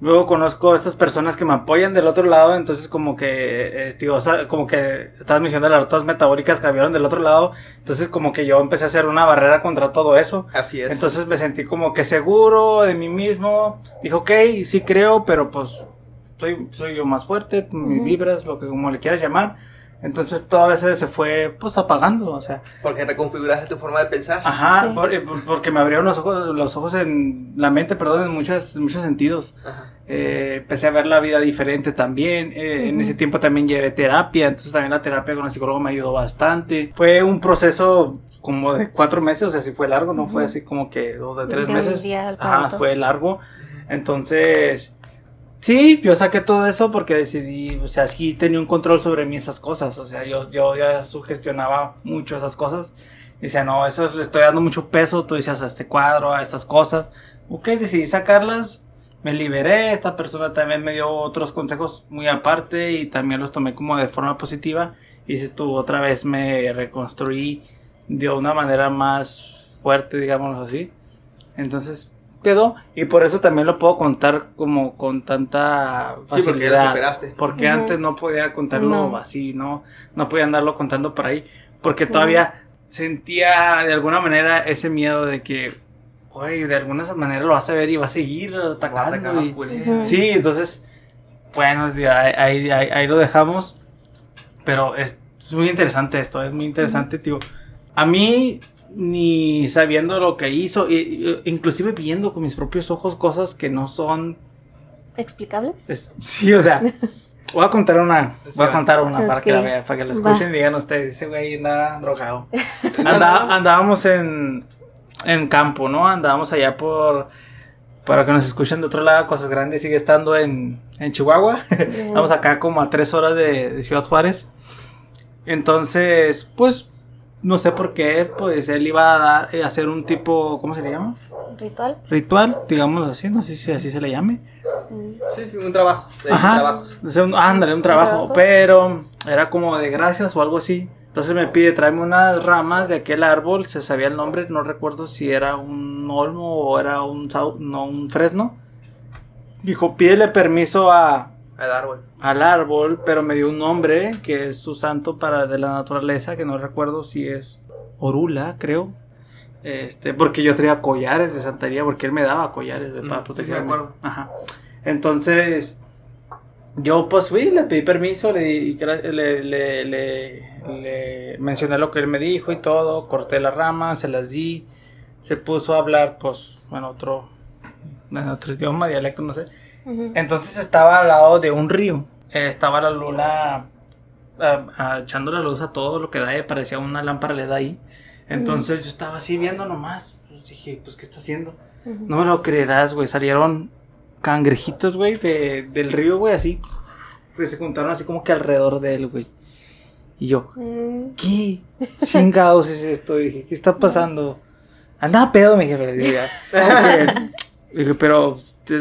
Luego conozco a estas personas que me apoyan del otro lado, entonces como que, eh, o sea, como que estabas mencionando las rutas metabólicas que habían del otro lado, entonces como que yo empecé a hacer una barrera contra todo eso. Así es. Entonces me sentí como que seguro de mí mismo, dijo, ok, sí creo, pero pues soy, soy yo más fuerte, mis vibras, lo que como le quieras llamar. Entonces todo eso se fue pues apagando, o sea. Porque reconfiguraste tu forma de pensar. Ajá, eh, porque me abrieron los ojos, los ojos en la mente, perdón, en muchos, muchos sentidos. Eh, empecé a ver la vida diferente también. Eh, en ese tiempo también llevé terapia, entonces también la terapia con el psicólogo me ayudó bastante. Fue un proceso como de cuatro meses, o sea, sí fue largo, no fue así como que dos de tres meses. Ajá, fue largo. Entonces Sí, yo saqué todo eso porque decidí, o sea, sí tenía un control sobre mí esas cosas, o sea, yo, yo ya sugestionaba mucho esas cosas. Decía, no, eso le estoy dando mucho peso, tú decías a este cuadro, a esas cosas. Ok, decidí sacarlas, me liberé, esta persona también me dio otros consejos muy aparte y también los tomé como de forma positiva. Y dices tú, otra vez me reconstruí de una manera más fuerte, digámoslo así. Entonces, quedó y por eso también lo puedo contar como con tanta facilidad. porque antes no podía contarlo así, no, no podía andarlo contando por ahí, porque todavía sentía de alguna manera ese miedo de que, oye, de alguna manera lo vas a ver y va a seguir atacando. Sí, entonces, bueno, ahí, ahí, lo dejamos, pero es muy interesante esto, es muy interesante, tío. A mí ni sabiendo lo que hizo, inclusive viendo con mis propios ojos cosas que no son explicables. sí, o sea, *laughs* voy a contar una, voy a contar una para que la vean, para que la escuchen y digan ustedes, ese güey *laughs* anda drogado. andábamos en en campo, ¿no? Andábamos allá por para que nos escuchen de otro lado, Cosas Grandes sigue estando en, en Chihuahua. *laughs* Estamos acá como a tres horas de, de Ciudad Juárez. Entonces, pues no sé por qué, pues él iba a, dar, eh, hacer un tipo, ¿cómo se le llama? Ritual. Ritual, digamos así, no sé si así se le llame. Mm. Sí, sí, un trabajo. De Ajá, trabajos. ándale, un trabajo, pero era como de gracias o algo así. Entonces me pide, tráeme unas ramas de aquel árbol, se sabía el nombre, no recuerdo si era un olmo o era un, no, un fresno. Dijo, pídele permiso a, al árbol. Al árbol, pero me dio un nombre que es su santo para de la naturaleza, que no recuerdo si es Orula, creo. Este, porque yo traía collares de santería, porque él me daba collares de, para proteger. Sí, acuerdo. Ajá. Entonces, yo pues fui, le pedí permiso, le, le, le, le, mencioné lo que él me dijo y todo, corté las ramas, se las di, se puso a hablar, pues, en otro, en otro idioma, dialecto, no sé. Entonces estaba al lado de un río. Eh, estaba la luna echando la luz a todo lo que da, y parecía una lámpara le da ahí. Entonces yo estaba así viendo nomás. Pues dije, pues, ¿qué está haciendo? No me lo creerás, güey. Salieron cangrejitos, güey, de, del río, güey, así. Pues se juntaron así como que alrededor de él, güey. Y yo, mm. ¿qué chingados es esto? dije, ¿qué está pasando? Andaba pedo, mi jefe. *laughs* dije, pero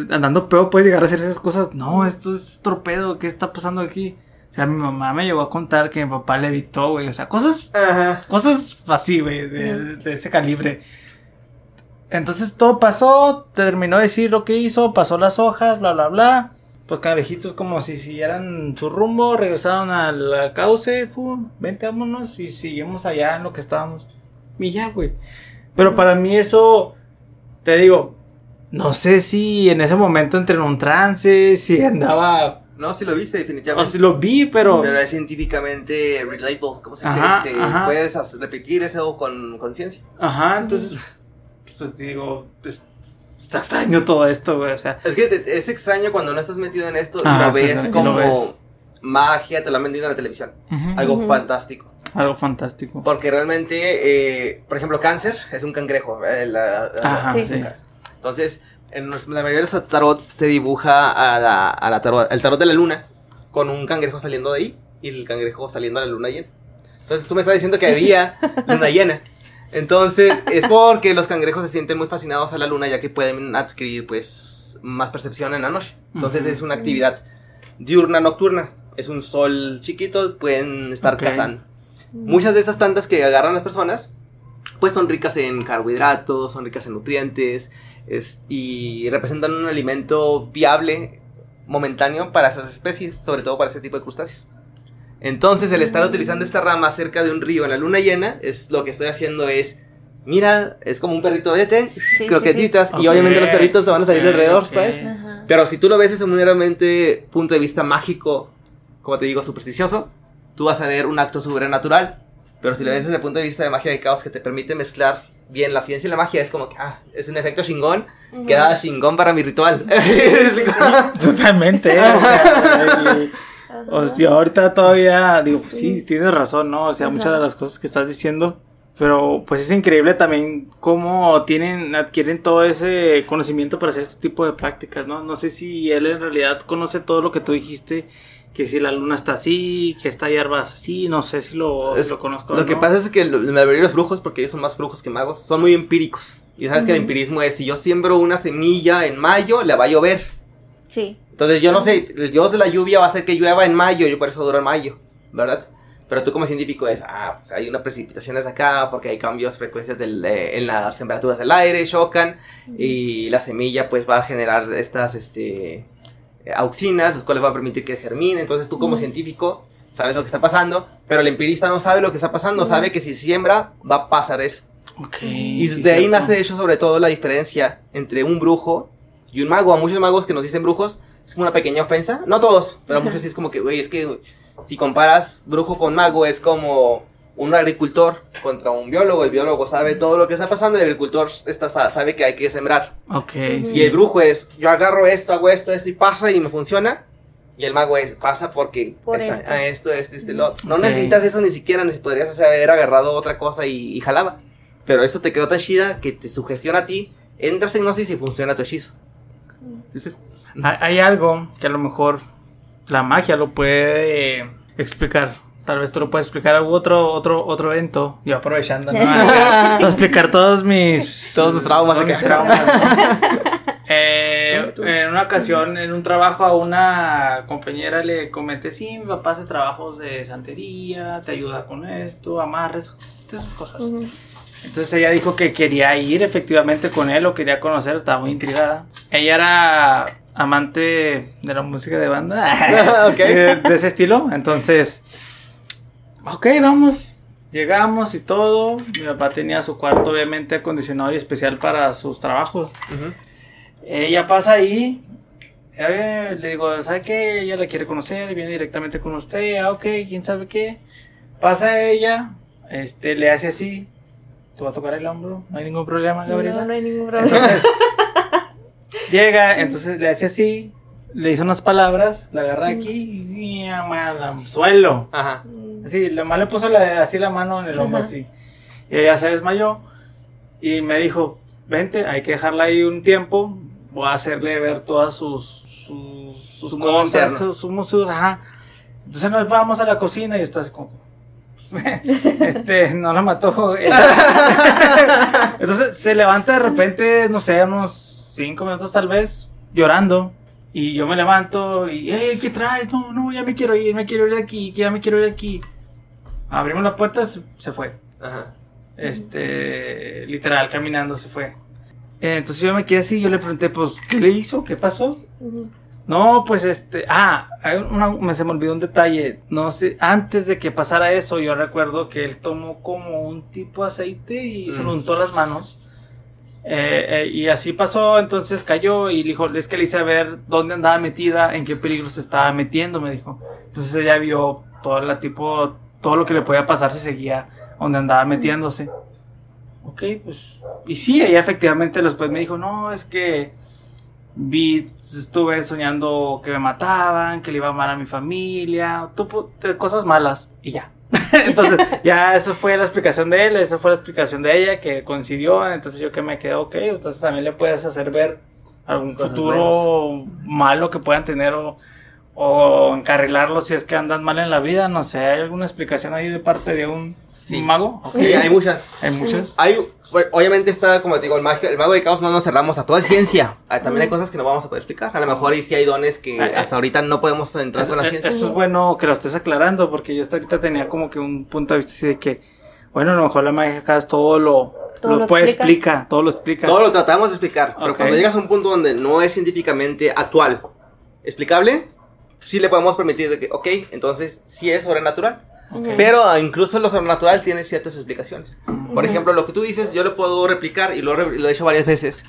andando peor puedes llegar a hacer esas cosas. No, esto es torpedo, ¿qué está pasando aquí? O sea, mi mamá me llegó a contar que mi papá le evitó, güey. O sea, cosas, cosas así, güey, de, ese calibre. Entonces todo pasó, terminó de decir lo que hizo, pasó las hojas, bla, bla, bla. pues cangrejitos como si siguieran su rumbo, regresaron al cauce, fu, vente, vámonos y seguimos allá en lo que estábamos. Y ya, güey. Pero para mí eso, te digo, no sé si en ese momento entré en un trance, si andaba... No, si lo viste, O definitivamente. si lo vi, pero... Pero es científicamente relatable. ¿Cómo se dice? Este, ajá. Puedes repetir eso con conciencia. Ajá, entonces, pues, te digo, pues, está extraño todo esto, güey, o sea... Es que te- es extraño cuando no estás metido en esto y Ah, lo ves sí, como lo ves. magia, te lo han vendido en la televisión. Algo fantástico. Algo fantástico. Porque realmente, eh, por ejemplo, cáncer es un cangrejo. eh, la- la- Ajá, Sí. sí. Entonces, en la mayoría de los tarots se dibuja a la, a la tarot, el tarot de la luna con un cangrejo saliendo de ahí y el cangrejo saliendo a la luna llena. Entonces tú me estás diciendo que había *laughs* luna llena. Entonces es porque los cangrejos se sienten muy fascinados a la luna ya que pueden adquirir pues más percepción en la noche. Entonces es una actividad diurna nocturna. Es un sol chiquito, pueden estar cazando. Muchas de estas plantas que agarran las personas, pues son ricas en carbohidratos, son ricas en nutrientes es- y representan un alimento viable momentáneo para esas especies, sobre todo para ese tipo de crustáceos. Entonces, el estar utilizando esta rama cerca de un río en la luna llena, es lo que estoy haciendo es, mira, es como un perrito de ten, sí, croquetitas, y Ok, obviamente los perritos te van a salir ok, alrededor. ¿sabes? Ajá. Pero si tú lo ves desde un meramente punto de vista mágico, como te digo, supersticioso, tú vas a ver un acto sobrenatural. Pero si lo ves desde el punto de vista de magia de caos que te permite mezclar bien la ciencia y la magia, es como que, ah, es un efecto chingón, queda chingón para mi ritual. *laughs* *laughs* Totalmente, ¿eh? o sea, y- o sea, ahorita todavía, digo, pues sí, tienes razón, ¿no? O sea, Ajá. muchas de las cosas que estás diciendo, pero pues es increíble también cómo tienen, adquieren todo ese conocimiento para hacer este tipo de prácticas, ¿no? No sé si él en realidad conoce todo lo que tú dijiste, que si la luna está así, que esta hierba es así, no sé si lo, Es- lo conozco. Lo que pasa es que la mayoría de los brujos, porque ellos son más brujos que magos, son muy empíricos. Y sabes que el empirismo es, si yo siembro una semilla en mayo, le va a llover. Sí. Entonces yo no sé, el dios de la lluvia va a hacer que llueva en mayo, yo por eso dura en mayo, ¿verdad? Pero tú como científico es, ah, pues hay unas precipitaciones acá, porque hay cambios, frecuencias del, eh, en las temperaturas del aire, chocan, y la semilla pues va a generar estas, este, eh, auxinas, los cuales va a permitir que germine, entonces tú como científico sabes lo que está pasando, pero el empirista no sabe lo que está pasando, sabe que si siembra va a pasar eso. Ok, Y sí, de ahí cierto. nace, de hecho, sobre todo la diferencia entre un brujo y un mago. A muchos magos que nos dicen brujos es como una pequeña ofensa. No todos, pero a muchos sí es como que, güey, es que si comparas brujo con mago es como un agricultor contra un biólogo. El biólogo sabe todo lo que está pasando y el agricultor está, sabe que hay que sembrar. Ok, sí. Y el brujo es, yo agarro esto, hago esto, esto y pasa y me funciona. Y el mago es, pasa porque Por esto. ah, esto, este, este, lo otro. No necesitas eso ni siquiera, ni si podrías haber agarrado otra cosa y, y jalaba. Pero esto te quedó tan chida que te sugestiona a ti, entras en gnosis y funciona tu hechizo. Sí, sí. Hay, algo que a lo mejor la magia lo puede explicar. Tal vez tú lo puedes explicar algún otro, otro, otro evento. Yo aprovechando, ¿no? Para *laughs* explicar todos mis... Todos tus traumas todos mis traumas. *laughs* Eh, en una ocasión, en un trabajo, a una compañera le comenté, sí, mi papá hace trabajos de santería, te ayuda con esto, amarres, esas cosas. Entonces ella dijo que quería ir efectivamente con él, lo quería conocer, estaba muy intrigada. Ella era amante de la música de banda, *laughs* Ok. de, de ese estilo. Entonces, ok, vamos. Llegamos y todo. Mi papá tenía su cuarto obviamente acondicionado y especial para sus trabajos. Ella pasa ahí. eh, le digo, ¿sabe qué? Ella la quiere conocer, viene directamente con usted. Ah, ok, quién sabe qué. Pasa ella, este, le hace así. Te va a tocar el hombro, no hay ningún problema, Gabriela. No, no hay ningún problema. Entonces, *laughs* llega, entonces le hace así, le hizo unas palabras, la agarra aquí y al suelo. Ajá. Así, la le puso la- así la mano en el hombro, Ajá. así. Y ella se desmayó. Y me dijo, vente, hay que dejarla ahí un tiempo. Voy a hacerle ver todas sus... Sus, cosas, sus, ajá. Entonces nos vamos a la cocina y está así como... *laughs* este, no la mató. *laughs* Entonces se levanta de repente, no sé, unos cinco minutos tal vez, llorando. Y yo me levanto y, hey, ¿qué traes? No, no, ya me quiero ir, me quiero ir de aquí, ya me quiero ir de aquí. Abrimos la puerta, se, se fue. Ajá. Este, literal, caminando se fue. Eh, Entonces yo me quedé así, yo le pregunté, pues, ¿qué le hizo? ¿Qué pasó? No, pues este, ah, hay una- me se me olvidó un detalle, no sé, antes de que pasara eso, yo recuerdo que él tomó como un tipo de aceite y se lo untó las manos. Eh, eh, y así pasó, entonces cayó y dijo, es que le hice ver dónde andaba metida, en qué peligro se estaba metiendo, me dijo. Entonces ella vio todo la tipo, todo lo que le podía pasar si seguía donde andaba metiéndose. Ok, pues. Y sí, ella efectivamente después me dijo, no, es que vi, estuve soñando que me mataban, que le iba mal a mi familia, cosas malas, y ya. *laughs* entonces, ya eso fue la explicación de él, eso fue la explicación de ella, que coincidió, entonces yo que me quedé, ok, entonces también le puedes hacer ver algún Cosas futuro malo que puedan tener o, o encarrilarlo si es que andan mal en la vida, no sé, ¿hay alguna explicación ahí de parte de un Sí. mago? Sí, hay muchas. Hay muchas. Hay, bueno, obviamente está, como te digo, el mago, el mago de caos no nos cerramos a toda ciencia. Ah, También hay Mm. cosas que no vamos a poder explicar. A lo mejor y sí hay dones que Ah, ah. hasta ahorita no podemos entrar Eso, con la eh, ciencia. eso es bueno que lo estés aclarando, porque yo hasta ahorita tenía como que un punto de vista así de que, bueno, a lo mejor la magia acá es todo lo, Todo lo, lo puede explica. explica, todo lo explica. Todo lo tratamos de explicar, pero cuando llegas a un punto donde no es científicamente actual, explicable, sí le podemos permitir de que, ok, entonces sí es sobrenatural. Ok. Pero incluso lo sobrenatural tiene ciertas explicaciones. Por ejemplo, lo que tú dices, yo lo puedo replicar y lo, lo he hecho varias veces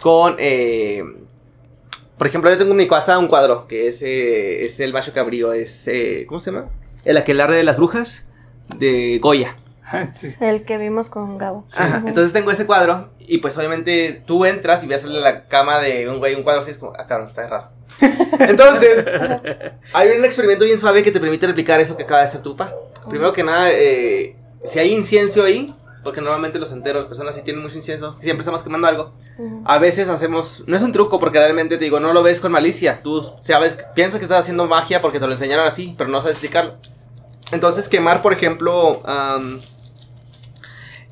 con... eh, por ejemplo, yo tengo en mi casa un cuadro que es, eh, es el macho cabrío, es... eh, ¿Cómo se llama? El aquelarre de las brujas de Goya. *laughs* El que vimos con Gabo. Ajá, entonces tengo ese cuadro y pues obviamente tú entras y ves la cama de un güey un cuadro así es como, ah cabrón, está raro. *laughs* Entonces, hay un experimento bien suave que te permite replicar eso que acaba de hacer tu papá. Primero que nada, eh, si hay incienso ahí, porque normalmente los enteros, las personas si tienen mucho incienso, siempre estamos quemando algo. A veces hacemos, no es un truco porque realmente te digo, no lo ves con malicia. Tú sabes, piensas que estás haciendo magia porque te lo enseñaron así, pero no sabes explicarlo. Entonces quemar, por ejemplo, am,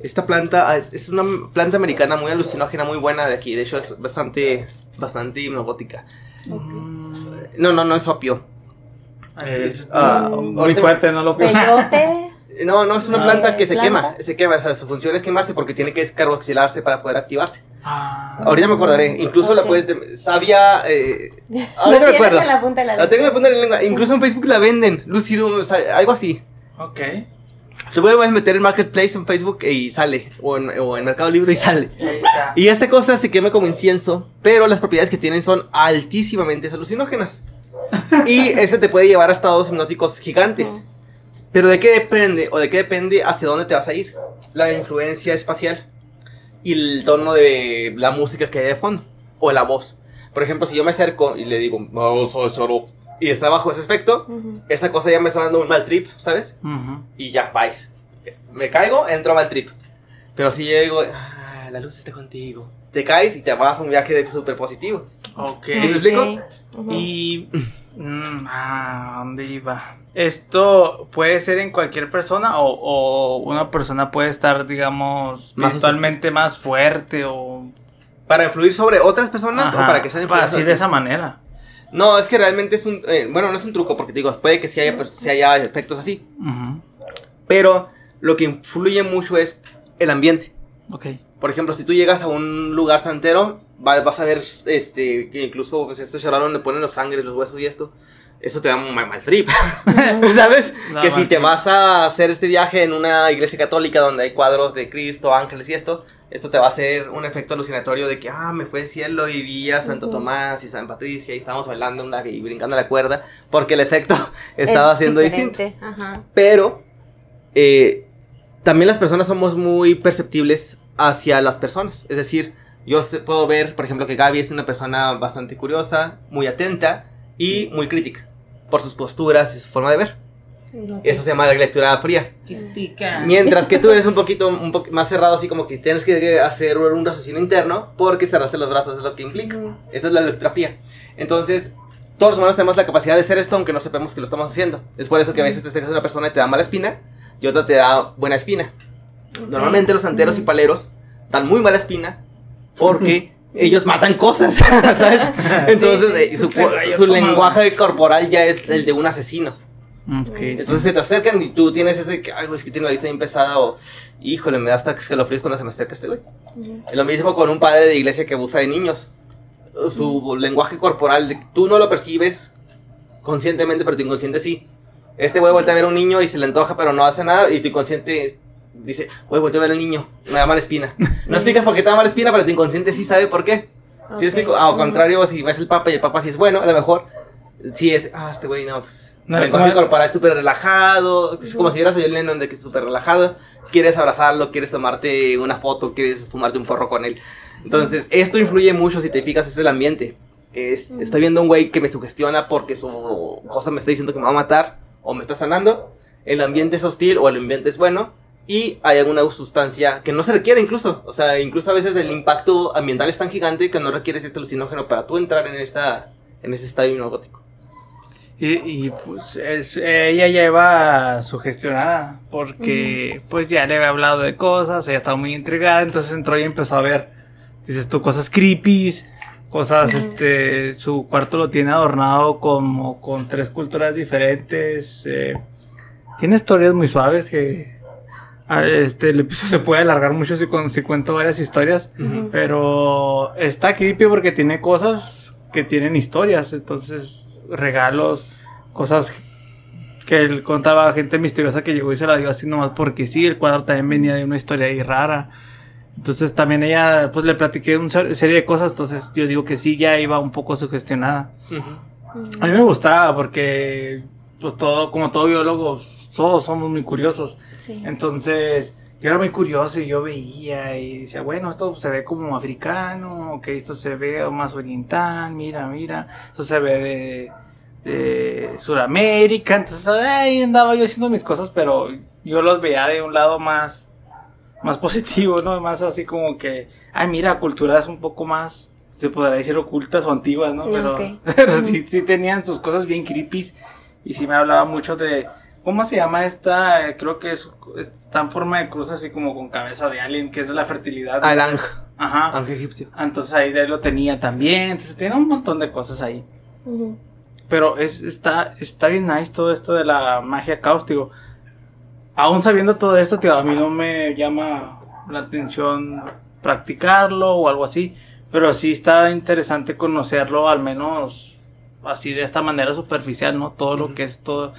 esta planta ah, es, es una planta americana muy alucinógena, muy buena de aquí. De hecho es bastante, bastante hipnogótica. No, no, no es opio. es, ah, muy fuerte, no lo Peyote. *laughs* No, no es una Ah, planta que se ¿planta? quema, se quema, o sea, su función es quemarse porque tiene que carboxilarse para poder activarse. Ah, Ahorita me acordaré, incluso la puedes, sabía, eh, *laughs* ahorita me acuerdo. la punta de la La tengo en la punta de la lengua. Incluso en Facebook la venden. Lucidum, o sea, algo así. ok. Se puede meter en Marketplace en Facebook y sale. O en, o en Mercado Libre y sale. Y esta cosa se quema como incienso. Pero las propiedades que tienen son altísimamente alucinógenas. Y ese te puede llevar a estados hipnóticos gigantes. Pero ¿de qué depende? ¿O de qué depende hacia dónde te vas a ir? La influencia espacial. Y el tono de la música que hay de fondo. O la voz. Por ejemplo, si yo me acerco y le digo, "Vamos a echar up", y está bajo ese efecto, Ujú. esta cosa ya me está dando un mal trip, ¿sabes? Ujú. Y ya, vais. Me caigo, entro a mal trip. Pero si digo, "Ah, la luz está contigo. Te caes y te vas a un viaje de súper positivo. Ok. ¿Sí me explico? Ok. Ujú. Y. *laughs* mm, ah, ¿dónde iba? ¿Esto puede ser en cualquier persona o, o una persona puede estar, digamos, Más espiritualmente más fuerte o. ¿Para influir sobre otras personas o Ajá, para que sean influidas Así de esa manera. No, es que realmente es un... eh, bueno, no es un truco porque te digo, puede que sí haya, sí haya efectos así. Pero lo que influye mucho es el ambiente. Ok. Por ejemplo, si tú llegas a un lugar santero, va- vas a ver este, que incluso pues, este charalón donde ponen los sangres, los huesos y esto. Eso te da un mal, mal trip. *laughs* *laughs* ¿Sabes? Que si te trip. vas a hacer este viaje en una iglesia católica donde hay cuadros de Cristo, ángeles y esto, esto te va a hacer un efecto alucinatorio de que, ah, me fue al cielo y vi a Santo. Tomás y San Patricia y estábamos bailando una, y brincando la cuerda, porque el efecto *laughs* estaba Es siendo distinto. Ajá. Pero eh, también las personas somos muy perceptibles hacia las personas. Es decir, yo puedo ver, por ejemplo, que Gaby es una persona bastante curiosa, muy atenta y muy crítica por sus posturas y su forma de ver. Eso se llama la lectura fría. Mientras que tú *laughs* eres un poquito un poqu- más cerrado, así como que tienes que hacer un raciocinio interno porque cerrarse los brazos es lo que implica. Ujú. Esa es la lectura fría. Entonces, todos los humanos tenemos la capacidad de hacer esto aunque no sepamos que lo estamos haciendo. Es por eso que a veces te acercas a una persona y te da mala espina y otra te da buena espina. Normalmente los santeros y paleros dan muy mala espina porque *laughs* ellos matan cosas, *laughs* ¿sabes? Entonces, Sí, sí. su, lenguaje corporal ya es el de un asesino. Sí. Entonces se te acercan y tú tienes ese que, ay, güey, es que tiene la vista bien pesada o, híjole, me da hasta escalofríos cuando se me acerca este güey. Es lo mismo con un padre de iglesia que abusa de niños. su lenguaje corporal, tú no lo percibes conscientemente, pero tu inconsciente sí. Este güey voltea a ver a un niño y se le antoja, pero no hace nada, y tu inconsciente dice, güey, voltea a ver al niño, me da mala espina. No explicas por qué te da mala espina, pero tu inconsciente sí sabe por qué. ¿Sí Ok. explico? Al contrario, si ves el papa y el papa sí es bueno, a lo mejor sí es, ah, este güey, no, pues. No, el lenguaje corporal es súper relajado, es como si vieras a John Lennon de que es súper relajado, quieres abrazarlo, quieres tomarte una foto, quieres fumarte un porro con él. Entonces, esto influye mucho, si te fijas, es el ambiente. Es. Estoy viendo un güey que me sugestiona porque su cosa me está diciendo que me va a matar o me está sanando. El ambiente es hostil o el ambiente es bueno. Y hay alguna sustancia que no se requiere incluso. O sea, incluso a veces el impacto ambiental es tan gigante que no requieres este alucinógeno para tú entrar en, esta, en ese estadio hipnogótico. Y, y, pues es- ella lleva sugestionada porque pues ya le había hablado de cosas, ella estaba muy intrigada, entonces entró y empezó a ver, dices tú, cosas creepy, cosas, este, su cuarto lo tiene adornado como con tres culturas diferentes, eh, tiene historias muy suaves que este, el episodio *laughs* se puede alargar mucho si, si cuento varias historias, pero está creepy porque tiene cosas que tienen historias, entonces regalos, cosas que él contaba gente misteriosa que llegó y se la dio así nomás porque sí, el cuadro también venía de una historia ahí rara. Entonces también ella, pues le platiqué una serie de cosas, entonces yo digo que sí, ya iba un poco sugestionada. A mí me gustaba porque, pues todo, como todo biólogo, todos somos muy curiosos. Sí. Entonces, yo era muy curioso y yo veía y decía, bueno, esto se ve como africano, ok, esto se ve más oriental, mira, mira, esto se ve de, de Sudamérica, entonces ahí andaba yo haciendo mis cosas, pero yo los veía de un lado más, más positivo, ¿no? Más así como que, ay, mira, culturas un poco más, se podrá decir ocultas o antiguas, ¿no? Pero, *laughs* pero sí, sí tenían sus cosas bien creepy y sí me hablaba mucho de, ¿cómo se llama esta? Creo que es, está en forma de cruz así como con cabeza de alien, que es de la fertilidad. Al Ang, Ajá. Ang egipcio. Entonces ahí de ahí lo tenía también, entonces tiene un montón de cosas ahí. Pero es, está, está bien nice todo esto de la magia cáustico. Aún sabiendo todo esto, tío, a mí no me llama la atención practicarlo o algo así. Pero sí está interesante conocerlo, al menos así de esta manera superficial, ¿no? Todo lo que es todo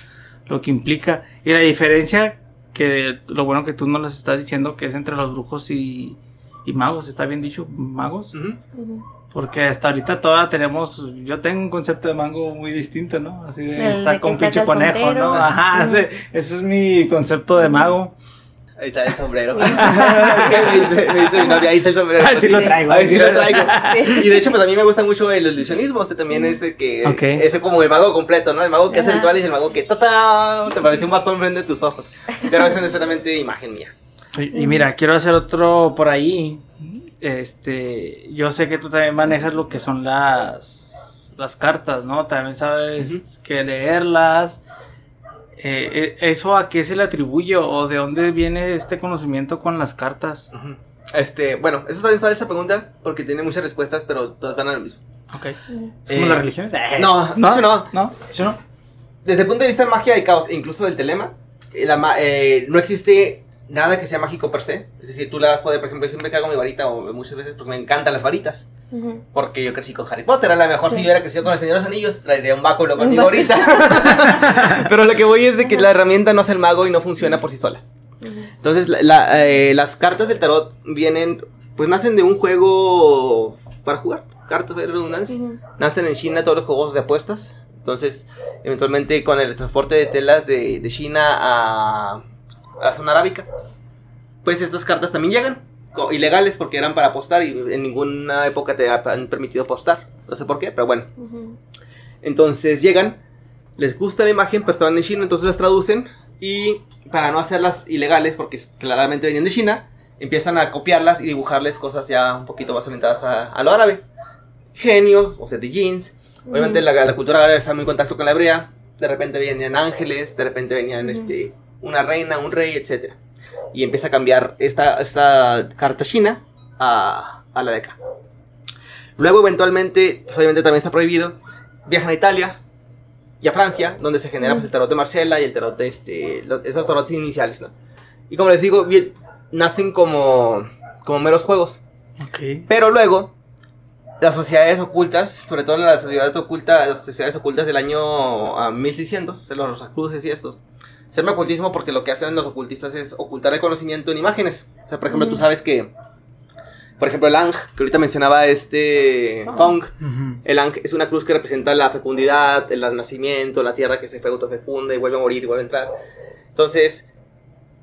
lo que implica. Y la diferencia, que lo bueno que tú no les estás diciendo, que es entre los brujos y, y magos, ¿está bien dicho? ¿Magos? Porque hasta ahorita todavía tenemos, yo tengo un concepto de mango muy distinto, ¿no? Así de que un pinche conejo, sombrero. ¿no? Ajá, ese es mi concepto de mago. Ahí está el sombrero. me, *laughs* dice, *laughs* me dice mi novia, ahí está el sombrero. Ah, sí lo traigo. Ahí sí lo traigo. Sí. Y de hecho, pues a mí me gusta mucho el ilusionismo. Este también es de que. Ok. Ese como el mago completo, ¿no? El mago que hace rituales y el mago que. ¡tata! Te parece un bastón frente a tus ojos. Pero es netamente imagen mía. Y, y mira, quiero hacer otro por ahí. Este, yo sé que tú también manejas lo que son las las cartas, ¿no? También sabes que leerlas. Eh, eh, ¿Eso a qué se le atribuye o de dónde viene este conocimiento con las cartas? Este, bueno, eso también sale esa pregunta porque tiene muchas respuestas, pero todas van a lo mismo. Ok. ¿Es como Eh, las religiones? no, eso no. ¿No? ¿Eso no? Desde el punto de vista de magia y caos, e incluso del telema, eh, la eh, no existe nada que sea mágico per se. Es decir, tú le das poder, por ejemplo, yo siempre cargo mi varita o muchas veces porque me encantan las varitas. Ujú. Porque yo crecí con Harry Potter. A lo mejor si Sí. yo hubiera crecido con el Señor de los Anillos, traería un báculo conmigo báculo. ahorita. *laughs* Pero lo que voy es de que la herramienta no es el mago y no funciona por sí sola. Ujú. Entonces, la- la, eh, las cartas del tarot vienen, pues nacen de un juego para jugar. Cartas de redundancia. Ujú. Nacen en China todos los juegos de apuestas. Entonces, eventualmente con el transporte de telas de, de China a, a la zona arábica, pues estas cartas también llegan. Ilegales porque eran para apostar y en ninguna época te han permitido apostar. No sé por qué, pero bueno. Entonces llegan, les gusta la imagen, pero estaban en China, entonces las traducen. Y para no hacerlas ilegales, porque claramente venían de China, empiezan a copiarlas y dibujarles cosas ya un poquito más orientadas a, a lo árabe. Genios, o sea, de jeans. Obviamente la, la cultura árabe está muy en contacto con la hebrea. De repente venían ángeles, de repente venían este, una reina, un rey, etc. Y empieza a cambiar esta, esta carta china a, a la de acá. Luego, eventualmente, pues obviamente también está prohibido. Viajan a Italia y a Francia, donde se genera pues, el tarot de Marcella y el tarot de este, los- esos tarots iniciales, ¿no? Y como les digo, bien, nacen como, como meros juegos. Ok. Pero luego, las sociedades ocultas, sobre todo las sociedades ocultas, las sociedades ocultas del año a 1600, o sea, los Rosacruces y estos, se llama ocultismo porque lo que hacen los ocultistas es ocultar el conocimiento en imágenes. O sea, por ejemplo, tú sabes que, por ejemplo, el Ang, que ahorita mencionaba este Fong, el Ang es una cruz que representa la fecundidad, el nacimiento, la tierra que se fue autofecunda y vuelve a morir y vuelve a entrar. Entonces,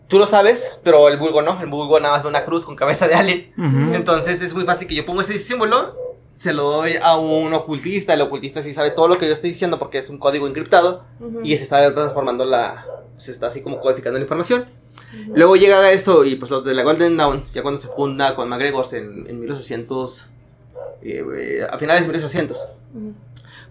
tú lo sabes, pero el vulgo no. El vulgo nada más ve una cruz con cabeza de alien. Entonces, es muy fácil que yo ponga ese símbolo se lo doy a un ocultista, el ocultista sí sabe todo lo que yo estoy diciendo porque es un código encriptado y se está transformando la, se está así como codificando la información. Luego llega esto y pues los de la Golden Dawn, ya cuando se funda con McGregor en, en 1800, eh, a finales de 1800,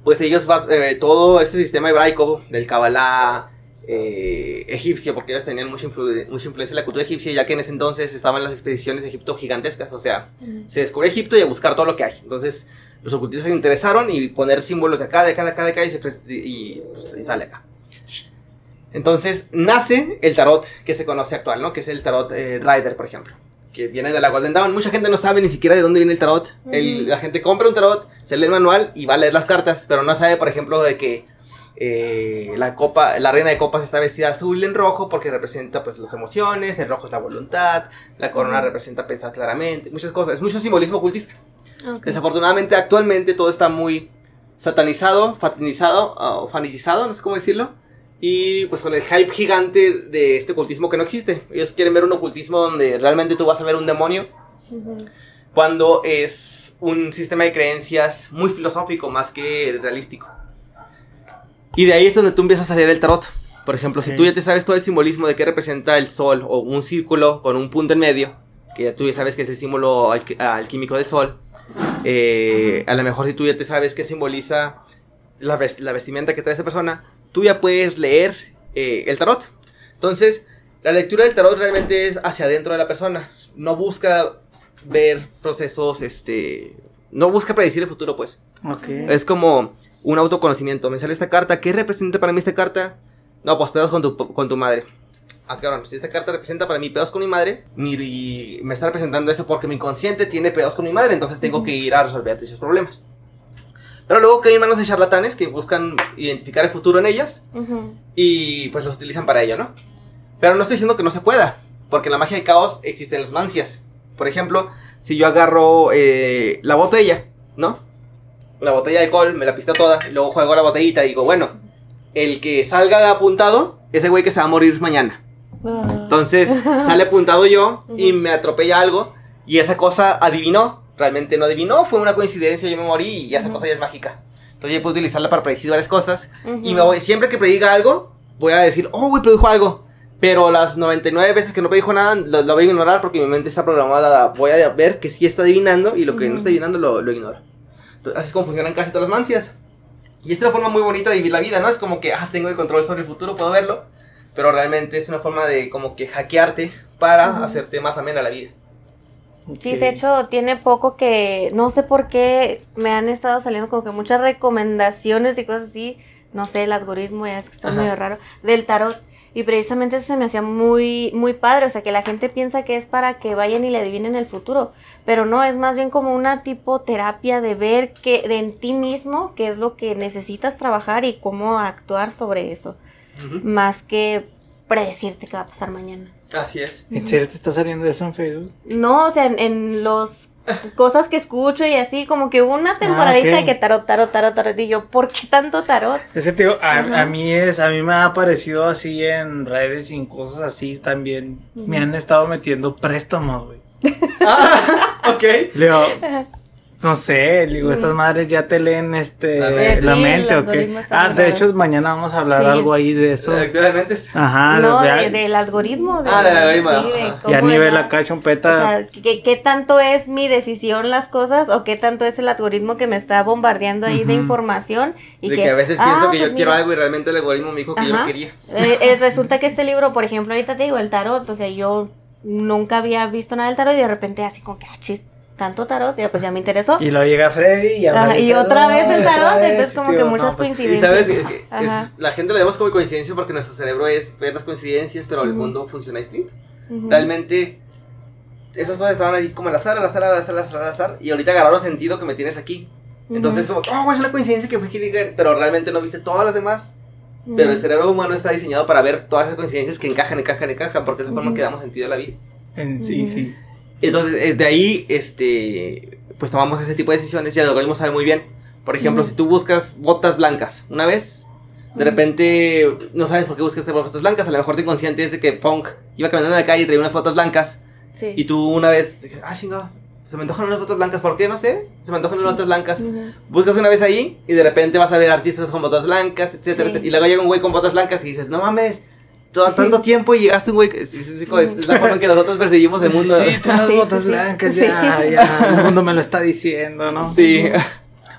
pues ellos, eh, todo este sistema hebraico del Kabbalah, eh, egipcio, porque ellos tenían mucha, mucha, influencia en la cultura egipcia, ya que en ese entonces estaban las expediciones de Egipto gigantescas, o sea, se descubrió Egipto y a buscar todo lo que hay. Entonces, los ocultistas se interesaron y poner símbolos de acá, de acá, de acá, de acá y, se, y, pues, sale acá. Entonces, nace el tarot que se conoce actual, ¿no? Que es el tarot eh, Rider, por ejemplo. Que viene de la Golden Dawn. Mucha gente no sabe ni siquiera de dónde viene el tarot. la gente compra un tarot, se lee el manual y va a leer las cartas, pero no sabe, por ejemplo, de que eh, la copa, la reina de copas está vestida azul en rojo porque representa pues las emociones, el rojo es la voluntad, la corona representa pensar claramente, muchas cosas, es mucho simbolismo ocultista. Desafortunadamente actualmente todo está muy satanizado, fatinizado o fanitizado, no sé cómo decirlo. Y pues con el hype gigante de este ocultismo que no existe. Ellos quieren ver un ocultismo donde realmente tú vas a ver un demonio. Cuando es un sistema de creencias muy filosófico más que realístico. Y de ahí es donde tú empiezas a leer el tarot. Por ejemplo, si tú ya te sabes todo el simbolismo de qué representa el sol o un círculo con un punto en medio, que ya tú ya sabes que es el símbolo alquímico del sol, eh, a lo mejor si tú ya te sabes qué simboliza la, vestimenta que trae esa persona, tú ya puedes leer eh, el tarot. Entonces, la lectura del tarot realmente es hacia adentro de la persona. No busca ver procesos, este... No busca predecir el futuro, pues. Es como un autoconocimiento. Me sale esta carta. ¿Qué representa para mí esta carta? No, pues pedos con tu, con tu madre. Ah, cabrón, si esta carta representa para mí pedos con mi madre, mi, me está representando eso porque mi inconsciente tiene pedos con mi madre, entonces tengo que ir a resolver esos problemas. Pero luego que hay manos de charlatanes que buscan identificar el futuro en ellas y pues los utilizan para ello, ¿no? Pero no estoy diciendo que no se pueda, porque en la magia de caos existen las mancias. Por ejemplo, si yo agarro eh, la botella, ¿no? La botella de alcohol, me la pisteo toda, y luego juego la botellita y digo, bueno, el que salga apuntado, ese güey que se va a morir mañana. Ah. Entonces *laughs* sale apuntado yo y me atropella algo y esa cosa adivinó, realmente no adivinó, fue una coincidencia, yo me morí y esa cosa ya es mágica. Entonces yo puedo utilizarla para predecir varias cosas y me voy, siempre que prediga algo, voy a decir, oh, güey, predijo algo. Pero las 99 veces que no predijo nada, lo, voy a ignorar porque mi mente está programada, voy a ver que sí está adivinando y lo que no está adivinando lo, lo ignoro. Así es como funcionan casi todas las mancias. Y es una forma muy bonita de vivir la vida, ¿no? Es como que, ah, tengo el control sobre el futuro, puedo verlo. Pero realmente es una forma de como que hackearte para hacerte más amena la vida. Sí, de hecho, tiene poco que, no sé por qué me han estado saliendo como que muchas recomendaciones y cosas así. No sé, el algoritmo ya es que está medio raro. Del tarot. Y precisamente eso se me hacía muy, muy padre, o sea, que la gente piensa que es para que vayan y le adivinen el futuro, pero no, es más bien como una tipo terapia de ver que de en ti mismo qué es lo que necesitas trabajar y cómo actuar sobre eso, más que predecirte qué va a pasar mañana. Así es. ¿En serio te está saliendo eso en Facebook? No, o sea, en los *laughs* cosas que escucho y así, como que una ah, temporadita de que tarot, tarot, tarot, tarot. Y yo, ¿por qué tanto tarot? Ese tío, a, mí es, a mí me ha aparecido así en redes y en cosas así también. Me han estado metiendo préstamos, güey. *laughs* ah, ok. Leo, no sé, digo, estas madres ya te leen este la, mente o qué. Ah, de hecho mañana vamos a hablar algo ahí de eso. ¿De Ajá. No, del algoritmo. ah, del algoritmo. Sí, y a nivel acá chompeta. O sea, ¿qué, tanto es mi decisión las cosas o qué tanto es el algoritmo que me está bombardeando ahí de información y de que, a veces pienso ah, que yo pues quiero algo y realmente el algoritmo me dijo que yo quería. Eh, eh, resulta que este libro, por ejemplo, ahorita te digo el tarot, o sea, yo nunca había visto nada del tarot y de repente así como que ah, chiste tanto tarot, ya pues ya me interesó. Y luego llega Freddy y, y otra vez el tarot, entonces como que muchas pues, coincidencias. Y sabes, es que la gente lo vemos como coincidencia porque nuestro cerebro es ver las coincidencias, pero el mundo funciona distinto. Realmente esas cosas estaban ahí como al azar, al azar, al azar, al azar, al azar. Y ahorita agarraron sentido que me tienes aquí. Entonces, como, oh, es una coincidencia que fue que pero realmente no viste todas las demás. Pero el cerebro humano está diseñado para ver todas esas coincidencias que encajan, encajan, encajan, porque es la forma que damos sentido a la vida. Sí, sí. Entonces, de ahí, este, pues tomamos ese tipo de decisiones y el algoritmo sabe muy bien. Por ejemplo, si tú buscas botas blancas una vez, de repente no sabes por qué buscas botas blancas, a lo mejor te consciente de que Funk iba caminando en la calle y traía unas fotos blancas. Sí. Y tú una vez, ah, chingado, se me antojan unas fotos blancas, ¿por qué? No sé, se me antojan unas fotos blancas. Buscas una vez ahí y de repente vas a ver artistas con botas blancas, etcétera, Y luego llega un güey con botas blancas y dices, no mames, todo, tanto tiempo y llegaste un güey, es, es, la forma en que nosotros percibimos el mundo. Sí, unas botas blancas, ya, ya, el mundo me lo está diciendo, ¿no? Sí.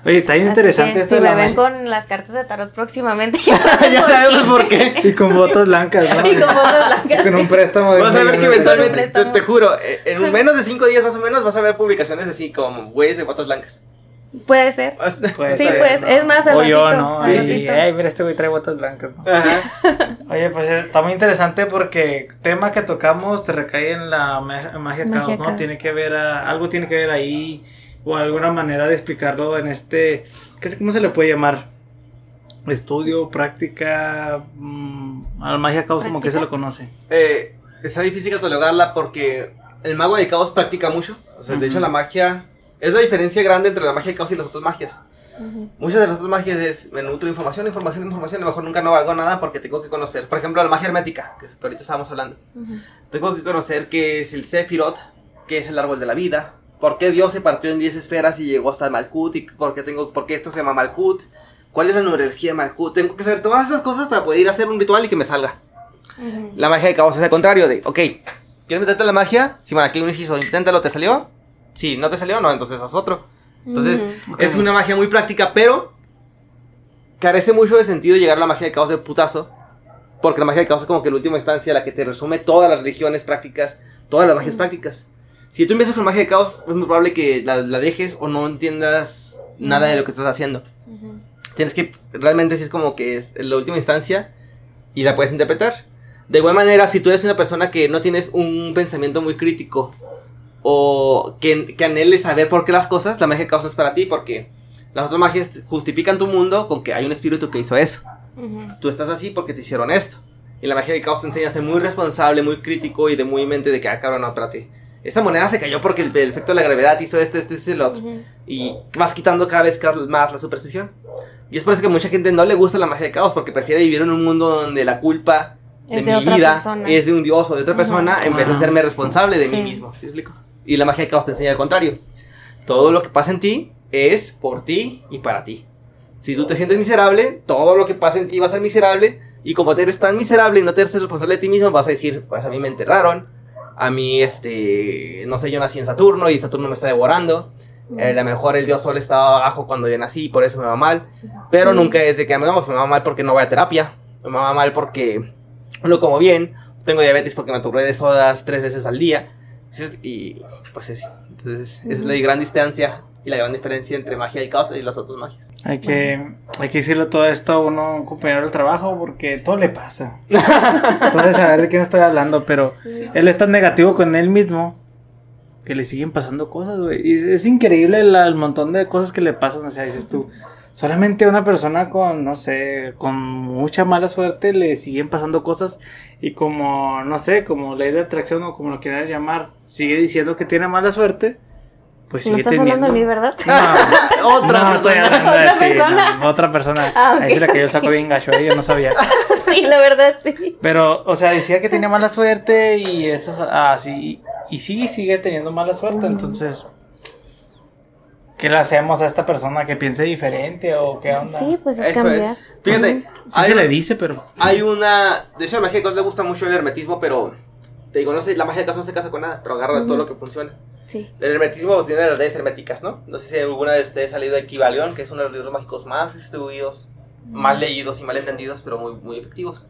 Oye, está interesante esto. Si me ven con las cartas de tarot próximamente, ya, *laughs* sabemos por qué. Y con botas blancas, ¿no? *laughs* Y con botas blancas. con un préstamo de Vas a ver que eventualmente, te, juro, en menos de cinco días más o menos vas a ver publicaciones así como güeyes de botas blancas. Puede ser. *laughs* Puede sí, ser, pues, es más O yo, ¿no? Sí, sí. Ay, mira, este güey trae botas blancas, ¿no? Ajá. Oye, pues está muy interesante porque tema que tocamos se recae en la magia, caos, ¿no? Tiene que ver, algo tiene que ver ahí o alguna manera de explicarlo en este, ¿qué, ¿cómo se le puede llamar? Estudio, práctica, mmm, a la magia caos como que se lo conoce. Eh, está difícil catalogarla porque el mago de caos practica mucho. O sea, de hecho la magia es la diferencia grande entre la magia de caos y las otras magias. Muchas de las otras magias es me nutro información, información, información, a lo mejor nunca no hago nada porque tengo que conocer. Por ejemplo, la magia hermética, que ahorita estábamos hablando. Tengo que conocer qué es el Sephiroth, qué es el árbol de la vida, por qué Dios se partió en 10 esferas y llegó hasta Malkut, y por qué, tengo, por qué esto se llama Malkut, cuál es la numerología de Malkut. Tengo que saber todas esas cosas para poder ir a hacer un ritual y que me salga. La magia de caos es al contrario, de, ok, ¿quieres meterte la magia? Si bueno, aquí un hechizo, inténtalo, ¿te salió? Si no te salió, no, entonces haz otro. Entonces, es una magia muy práctica, pero carece mucho de sentido llegar a la magia de caos de putazo. Porque la magia de caos es como que la última instancia, la que te resume todas las religiones prácticas, todas las magias prácticas. Si tú empiezas con magia de caos, es muy probable que la, dejes o no entiendas nada de lo que estás haciendo. Tienes que, realmente, si es como que es la última instancia y la puedes interpretar. De igual manera, si tú eres una persona que no tienes un pensamiento muy crítico o que, que anheles saber por qué las cosas, la magia de caos no es para ti porque las otras magias justifican tu mundo con que hay un espíritu que hizo eso. Tú estás así porque te hicieron esto. Y la magia de caos te enseña a ser muy responsable, muy crítico y de muy mente de que, ah, cabrón, no, espérate. Esta moneda se cayó porque el, efecto de la gravedad hizo esto, este, este, el otro. Y vas quitando cada vez más la superstición. Y es por eso que mucha gente no le gusta la magia de caos porque prefiere vivir en un mundo donde la culpa de, mi vida es de un dios o de otra persona en vez de hacerme responsable de mí mismo. ¿Sí explico? Y la magia de caos te enseña al contrario. Todo lo que pasa en ti es por ti y para ti. Si tú te sientes miserable, todo lo que pasa en ti va a ser miserable. Y como te eres tan miserable y no te eres responsable de ti mismo, vas a decir, pues a mí me enterraron. A mí, este, no sé, yo nací en Saturno y Saturno me está devorando. Eh, a lo mejor el dios sol estaba abajo cuando yo nací y por eso me va mal. Pero nunca es de que me vamos, me va mal porque no voy a terapia. Me va mal porque no como bien. Tengo diabetes porque me aturré de sodas tres veces al día. Y pues eso. Entonces, esa es la gran distancia y la gran diferencia entre magia y caos y las otras magias. Hay que, hay que decirle todo esto a uno, un compañero del trabajo, porque todo le pasa. Puedes saber de quién estoy hablando, pero él es tan negativo con él mismo que le siguen pasando cosas, güey. Y es, increíble el montón de cosas que le pasan. O sea, dices tú, solamente una persona con, no sé, con mucha mala suerte le siguen pasando cosas y como, no sé, como ley de atracción o como lo quieras llamar, sigue diciendo que tiene mala suerte. Pues sigue estás teniendo. hablando de mí, ¿verdad? *laughs* otra no, persona. Estoy hablando de ¿Otra persona? otra persona. Ah, Ahí es la que yo saco bien gacho, ¿eh? yo no sabía. *laughs* sí, la verdad, sí. Pero, o sea, decía que tenía mala suerte y eso es así. y sí, sigue teniendo mala suerte, entonces ¿Qué le hacemos a esta persona que piense diferente o qué onda? Sí, pues es Eso cambiar. es. Fíjate. sí se le dice, pero... Hay una... De hecho, a la magia le gusta mucho el hermetismo, pero... Te digo, no sé, la magia de caos no se casa con nada, pero agarra todo lo que funciona. Sí. El hermetismo tiene las leyes herméticas, ¿no? No sé si alguna de ustedes ha salido de Equivalión, que es uno de los libros mágicos más distribuidos, mal leídos y mal entendidos, pero muy, muy efectivos.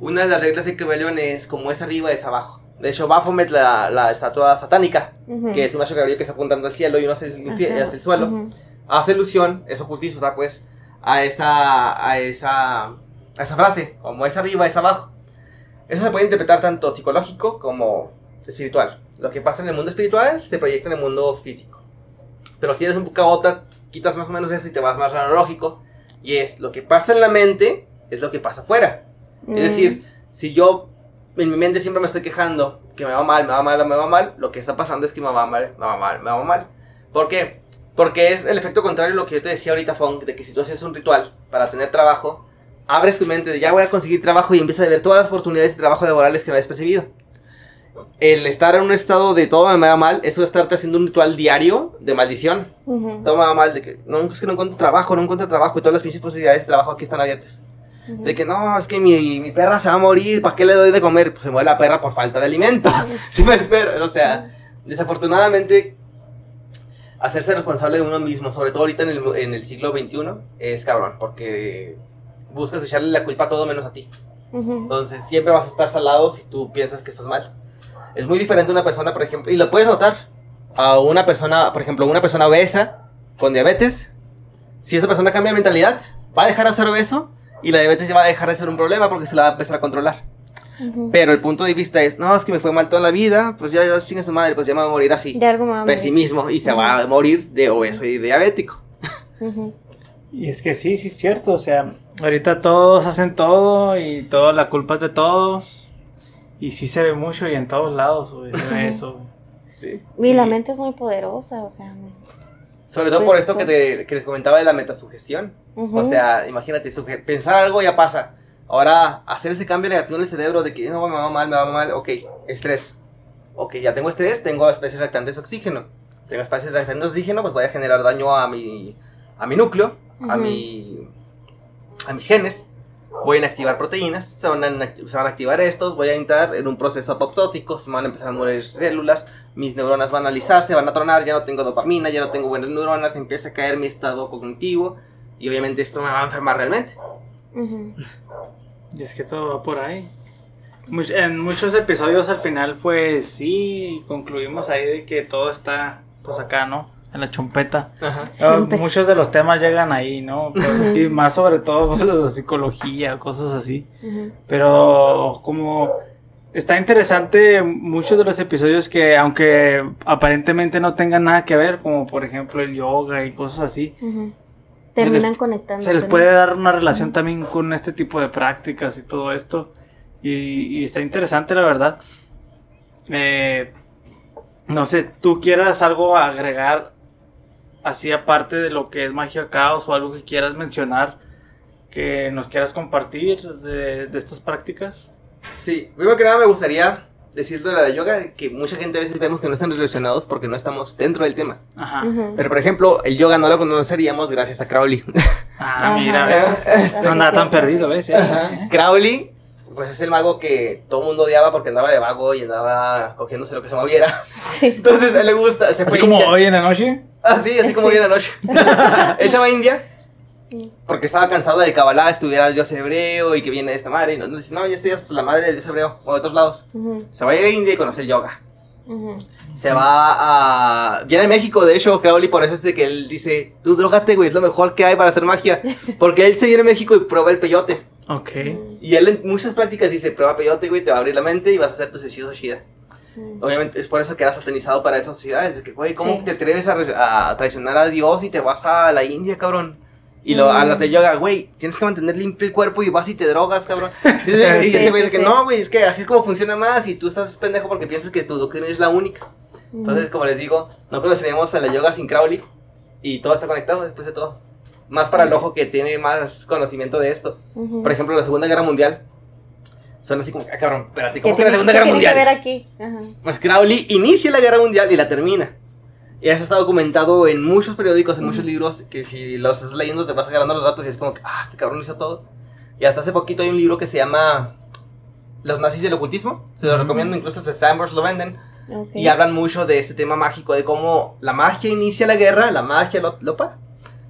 Una de las reglas de Equivalión es como es arriba, es abajo. De hecho, Baphomet, la, la estatua satánica, que es un macho cabello que está apuntando al cielo y uno se limpia hasta el suelo, hace alusión, es ocultismo, o sea, pues, a esta, a esa, a esa frase, como es arriba, es abajo. Eso se puede interpretar tanto psicológico como espiritual. Lo que pasa en el mundo espiritual se proyecta en el mundo físico. Pero si eres un caota, quitas más o menos eso y te vas más analógico. Y es lo que pasa en la mente, es lo que pasa afuera. Mm. Es decir, si yo en mi mente siempre me estoy quejando que me va mal, me va mal, me va mal, lo que está pasando es que me va mal, me va mal, me va mal. ¿Por qué? Porque es el efecto contrario a lo que yo te decía ahorita, Fong, de que si tú haces un ritual para tener trabajo, abres tu mente de ya voy a conseguir trabajo y empiezas a ver todas las oportunidades de trabajo laborales que no habías percibido. El estar en un estado de todo me va mal, eso es estarte haciendo un ritual diario de maldición. Todo me va mal, de que no, es que no encuentro trabajo, no encuentro trabajo y todas las pinches posibilidades de trabajo aquí están abiertas. De que no, es que mi, mi perra se va a morir, ¿para qué le doy de comer? Pues se muere la perra por falta de alimento. *laughs* sí me espero, o sea, desafortunadamente hacerse responsable de uno mismo, sobre todo ahorita en el, en el siglo XXI, es cabrón, porque buscas echarle la culpa a todo menos a ti. Entonces siempre vas a estar salado si tú piensas que estás mal. Es muy diferente una persona, por ejemplo, y lo puedes notar, a una persona, por ejemplo, una persona obesa con diabetes, si esa persona cambia de mentalidad, va a dejar de ser obeso y la diabetes ya va a dejar de ser un problema porque se la va a empezar a controlar. Pero el punto de vista es, no, es que me fue mal toda la vida, pues ya, ya chinga su madre, pues ya me va a morir así. De algo me va a morir. Pesimismo y se va a morir de obeso y diabético. Ujú. Y es que sí, sí es cierto, o sea, ahorita todos hacen todo y toda la culpa es de todos. Y sí se ve mucho y en todos lados, güey, se ve *laughs* eso. güey. Sí. Y la mente es muy poderosa, o sea. Sobre todo Pues, por esto que, pues. te- que les comentaba de la metasugestión. ujú. O sea, imagínate, suge- pensar algo ya pasa. Ahora, hacer ese cambio negativo en el cerebro de que no, me va mal, me va mal, ok, estrés. Ok, ya tengo estrés, tengo especies reactantes de oxígeno. Tengo especies reactantes de oxígeno, pues voy a generar daño a mi, a mi núcleo, a, mi, a mis genes. Voy a inactivar proteínas, se van, a, inact- se van a activar estos, voy a entrar en un proceso apoptótico, se me van a empezar a morir células, mis neuronas van a alisarse, van a tronar, ya no tengo dopamina, ya no tengo buenas neuronas, empieza a caer mi estado cognitivo y obviamente esto me va a enfermar realmente. Y es que todo va por ahí. Much- en muchos episodios al final, pues sí, concluimos ahí de que todo está, pues acá, ¿no? En la chompeta. Ajá. Ah, muchos de los temas llegan ahí, ¿no? Pues, y más sobre todo pues, *laughs* lo de psicología, cosas así. Pero como está interesante muchos de los episodios que aunque aparentemente no tengan nada que ver, como por ejemplo el yoga y cosas así. Terminan conectando. se les puede dar una relación también con este tipo de prácticas y todo esto. Y, y está interesante la verdad. Eh, no sé, tú quieras algo agregar así aparte de lo que es magia caos o algo que quieras mencionar que nos quieras compartir de, de estas prácticas. Sí, primero que nada me gustaría decir de la yoga que mucha gente a veces vemos que no están relacionados porque no estamos dentro del tema. Ajá. Ujú. Pero por ejemplo, el yoga no lo conoceríamos gracias a Crowley. Ah, Ajá. mira, ves. Ajá. no andaba tan perdido, ¿ves? Eh, Crowley, pues es el mago que todo el mundo odiaba porque andaba de vago y andaba cogiéndose lo que se moviera. Sí. *laughs* Entonces a él le gusta, se fue Así a como India. hoy en la noche. Así, así como Sí. viene anoche. él *laughs* se va a India Sí. porque estaba cansado de Kabbalah, estuviera el dios hebreo y que viene de esta madre. Y no, dice, no, ya estoy hasta la madre del dios hebreo o de otros lados. Se va a ir a India y conoce el yoga. Se va a. Viene a México, de hecho, Crowley, por eso es de que él dice: Tú drogate, güey, es lo mejor que hay para hacer magia. *laughs* Porque él se viene a México y prueba el peyote. Ok. Y él en muchas prácticas dice: Prueba peyote, güey, te va a abrir la mente y vas a hacer tus hechizos Shida. Ujú. Obviamente es por eso que eras satanizado para esas sociedades. De que, güey, ¿cómo Sí. te atreves a, a traicionar a Dios y te vas a la India, cabrón? Y lo, a Mm. las de yoga, güey, tienes que mantener limpio el cuerpo y vas y te drogas, cabrón. Sí, y *laughs* este güey dice que no, güey, es que así es como funciona más y tú estás pendejo porque piensas que tu doctrina es la única. Entonces, como les digo, no conoceríamos a la yoga sin Crowley y todo está conectado después de todo. Más para el ojo que tiene más conocimiento de esto. Ujú. Por ejemplo, la Segunda Guerra Mundial. Son así como, ah, cabrón, espérate, ¿Qué ¿cómo que la Segunda qué Guerra tiene Mundial? que ver aquí? Ajá. Pues Crowley inicia la Guerra Mundial y la termina. Y eso está documentado en muchos periódicos, en muchos Ujú. libros, que si los estás leyendo te vas agarrando los datos y es como que, ah, este cabrón hizo todo. Y hasta hace poquito hay un libro que se llama Los nazis del ocultismo. Se lo Ujú. recomiendo, incluso de Sanders lo venden. Ok. Y hablan mucho de este tema mágico, de cómo la magia inicia la guerra, la magia lo, lo para.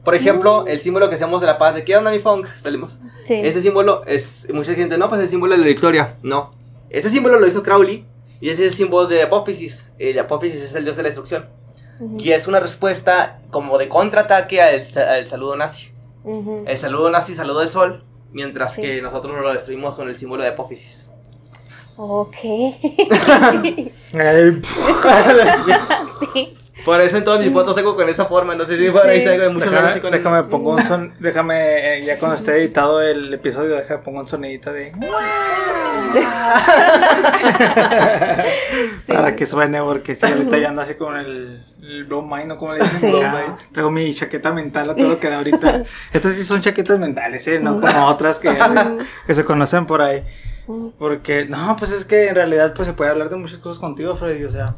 Por ejemplo, el símbolo que hacemos de la paz, de qué onda mi funk, salimos. Sí. Ese símbolo es, mucha gente, no, pues el símbolo de la victoria. No. Este símbolo lo hizo Crowley y ese es el símbolo de Apófisis. El Apófisis es el dios de la destrucción. Ujú. Y es una respuesta como de contraataque al, al saludo nazi. Ujú. El saludo nazi, saludo del sol, mientras Sí. que nosotros lo destruimos con el símbolo de Apófisis. Ok. *laughs* *laughs* *laughs* Sí. Por eso en todas mis fotos hago con esa forma. No sé si por ahí Sí. salgo de muchas veces déjame, con déjame pongo un son, déjame eh, ya cuando esté editado el episodio déjame pongo un sonidito de *laughs* *laughs* Sí. para que suene porque si ahorita ya ando así con el, el blow mind ¿no? como le dicen Sí. Ya, traigo mi chaqueta mental a todo lo que da ahorita *laughs* estas sí son chaquetas mentales ¿eh? no como otras que, que se conocen por ahí porque no pues es que en realidad pues se puede hablar de muchas cosas contigo Freddy o sea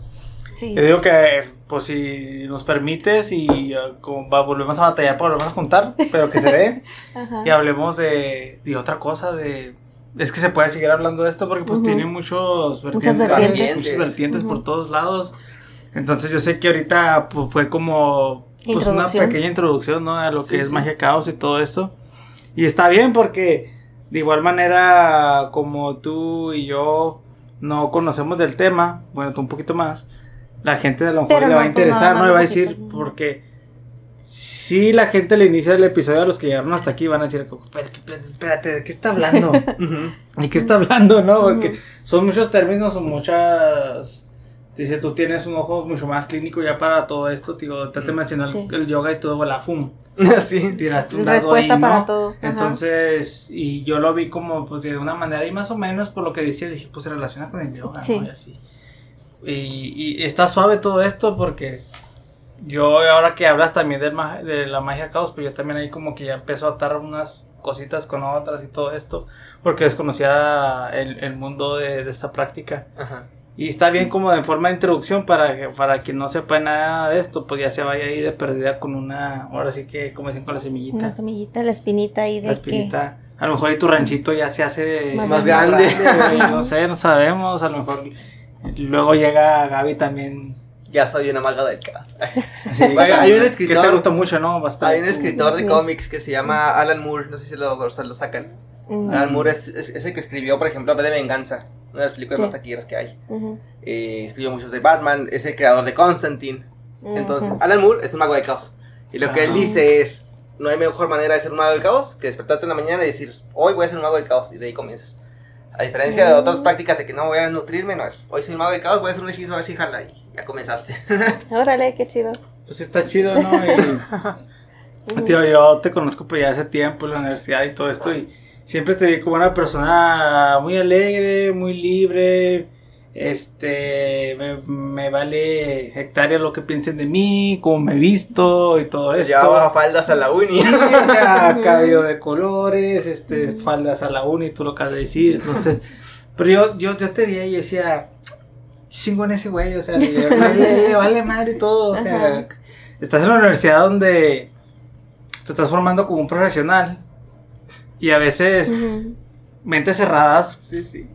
Sí. yo digo que, pues, si nos permites y eh, como va- volvemos a batallar para volvernos a juntar, pero que se dé, *laughs* y hablemos de, de otra cosa, de... Es que se puede seguir hablando de esto porque, pues, Ujú. tiene muchos Muchas vertientes, vertientes. muchas vertientes por Ujú. todos lados. Entonces, yo sé que ahorita, pues, fue como, pues, una pequeña introducción, ¿no? A lo Sí, que es sí. magia caos y todo esto. Y está bien porque, de igual manera, como tú y yo no conocemos del tema, bueno, tú un poquito más, la gente a lo mejor Pero le va a no, interesar, ¿no? Le va a decir, porque si la gente al inicio del episodio, a los que llegaron hasta aquí, van a decir, espérate, ¿de qué está hablando? *laughs* ¿De qué está hablando, no? Porque son muchos términos, son muchas... Dice, tú tienes un ojo mucho más clínico ya para todo esto, digo, te Mm. mencioné el- Sí. el yoga y todo, la fum *laughs* sí. tiraste un dardo Respuesta ahí, ¿no? para todo. Ajá. Entonces, y yo lo vi como pues de una manera y más o menos por lo que decía, dije, pues se relaciona con el yoga, Sí. ¿no? Y así. Y, y está suave todo esto porque yo ahora que hablas también del de la magia caos, pues yo también ahí como que ya empezó a atar unas cositas con otras y todo esto, porque desconocía el, el mundo de, de esta práctica. Ajá. Y está bien como de forma de introducción para, que- para quien no sepa nada de esto, pues ya se vaya ahí de perdida con una, ahora sí que como dicen con la semillita. Una semillita, la espinita ahí de La espinita. A lo mejor y tu ranchito ya se hace Más Más grande. no sé, no sabemos. A lo mejor luego llega Gaby también. Ya soy una maga del caos. *laughs* Sí, Oye, hay un Que escritor- te gusta mucho, ¿no? Bastante. Hay un escritor de cómics que se llama Alan Moore. No sé si lo, se lo sacan. que... Mm, Alan Moore es, es, es el que escribió, por ejemplo, B de Venganza. Una de las películas Sí. más taquilleras que hay. ujú, Eh, escribió muchos de Batman. Es el creador de Constantine. Entonces, ujú. Alan Moore es un mago del caos. Y lo que él Ah. dice es: No hay mejor manera de ser un mago del caos que despertarte en la mañana y decir, Hoy voy a ser un mago del caos. Y de ahí comienzas. A diferencia de Mm. otras prácticas de que no voy a nutrirme, no es. Hoy soy un mago del caos, voy a hacer un hechizo a ver si jala. Y ya comenzaste. *laughs* Órale, qué chido. Pues está chido, ¿no? *laughs* Y, tío, yo te conozco pues ya hace tiempo en la universidad y todo esto. Y siempre te vi como una persona muy alegre, muy libre. Este, me, me vale hectárea lo que piensen de mí, cómo me he visto y todo esto. Llevaba faldas a la uni. Sí, o sea, *laughs* cabello de colores, este, faldas a la uni, tú lo acabas de decir, entonces, pero yo, yo, yo te veía y decía, chingón ese güey, o sea, le, le- le vale madre todo, o sea, Ajá. estás en la universidad donde te estás formando como un profesional y a veces mentes cerradas, Sí, sí.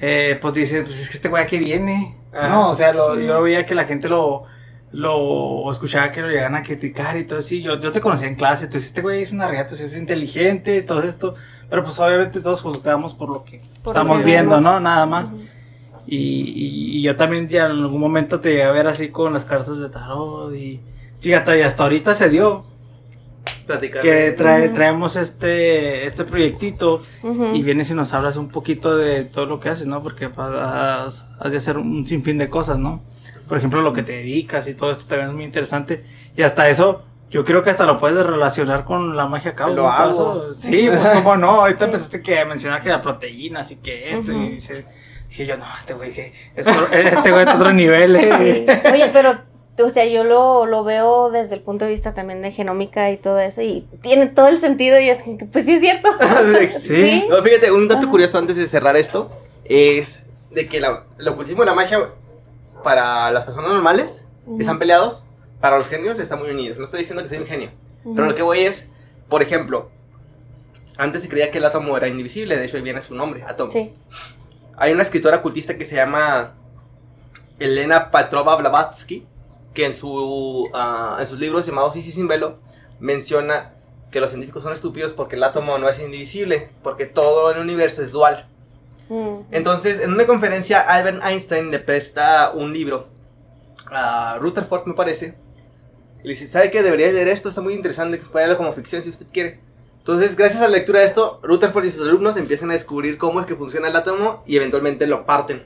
Eh, pues dices, pues es que este güey aquí viene, Ajá. ¿no? O sea, lo- yo veía que la gente lo, lo escuchaba que lo llegan a criticar y todo así. Yo, yo te conocía en clase, entonces este güey es una riata, es inteligente, todo esto. Pero pues obviamente todos juzgamos por lo que Por estamos lo que viendo. ¿no? Nada más. Ujú. Y, y- y yo también ya en algún momento te llegué a ver así con las cartas de tarot y fíjate, y hasta ahorita se dio Platicar. que trae, traemos este, este proyectito Ujú. y vienes y nos hablas un poquito de todo lo que haces, ¿no? Porque pues, has, has de hacer un sinfín de cosas, ¿no? Por ejemplo, lo que te dedicas y todo esto también es muy interesante. Y hasta eso, yo creo que hasta lo puedes relacionar con la magia caos. Lo ¿no? Todo hago. eso. Sí, pues *laughs* cómo no. Ahorita Sí. empezaste que a mencionar que la proteína, así que esto. Ujú. Y dice- dije yo, no, este güey, que es otro- este güey es otro nivel, eh. Sí. Oye, pero, o sea, yo lo, lo veo desde el punto de vista también de genómica y todo eso, y tiene todo el sentido, y es que, pues sí es cierto. *laughs* *laughs* Sí. No, fíjate, un dato Ajá. curioso antes de cerrar esto es de que la- el ocultismo y la magia para las personas normales están peleados, para los genios están muy unidos. No estoy diciendo que soy un genio, pero lo que voy es, por ejemplo, antes se creía que el átomo era indivisible, de hecho ahí viene su nombre, átomo. Sí. Hay una escritora ocultista que se llama Elena Patrova Blavatsky, que en, su, ah, en sus libros llamados Isis sin velo menciona que los científicos son estúpidos porque el átomo no es indivisible, porque todo el universo es dual. Mm. Entonces, en una conferencia, Albert Einstein le presta un libro a Rutherford, me parece. Y le dice, ¿sabe qué? Debería leer esto, está muy interesante, ponerlo como ficción si usted quiere. Entonces, gracias a la lectura de esto, Rutherford y sus alumnos empiezan a descubrir cómo es que funciona el átomo y eventualmente lo parten,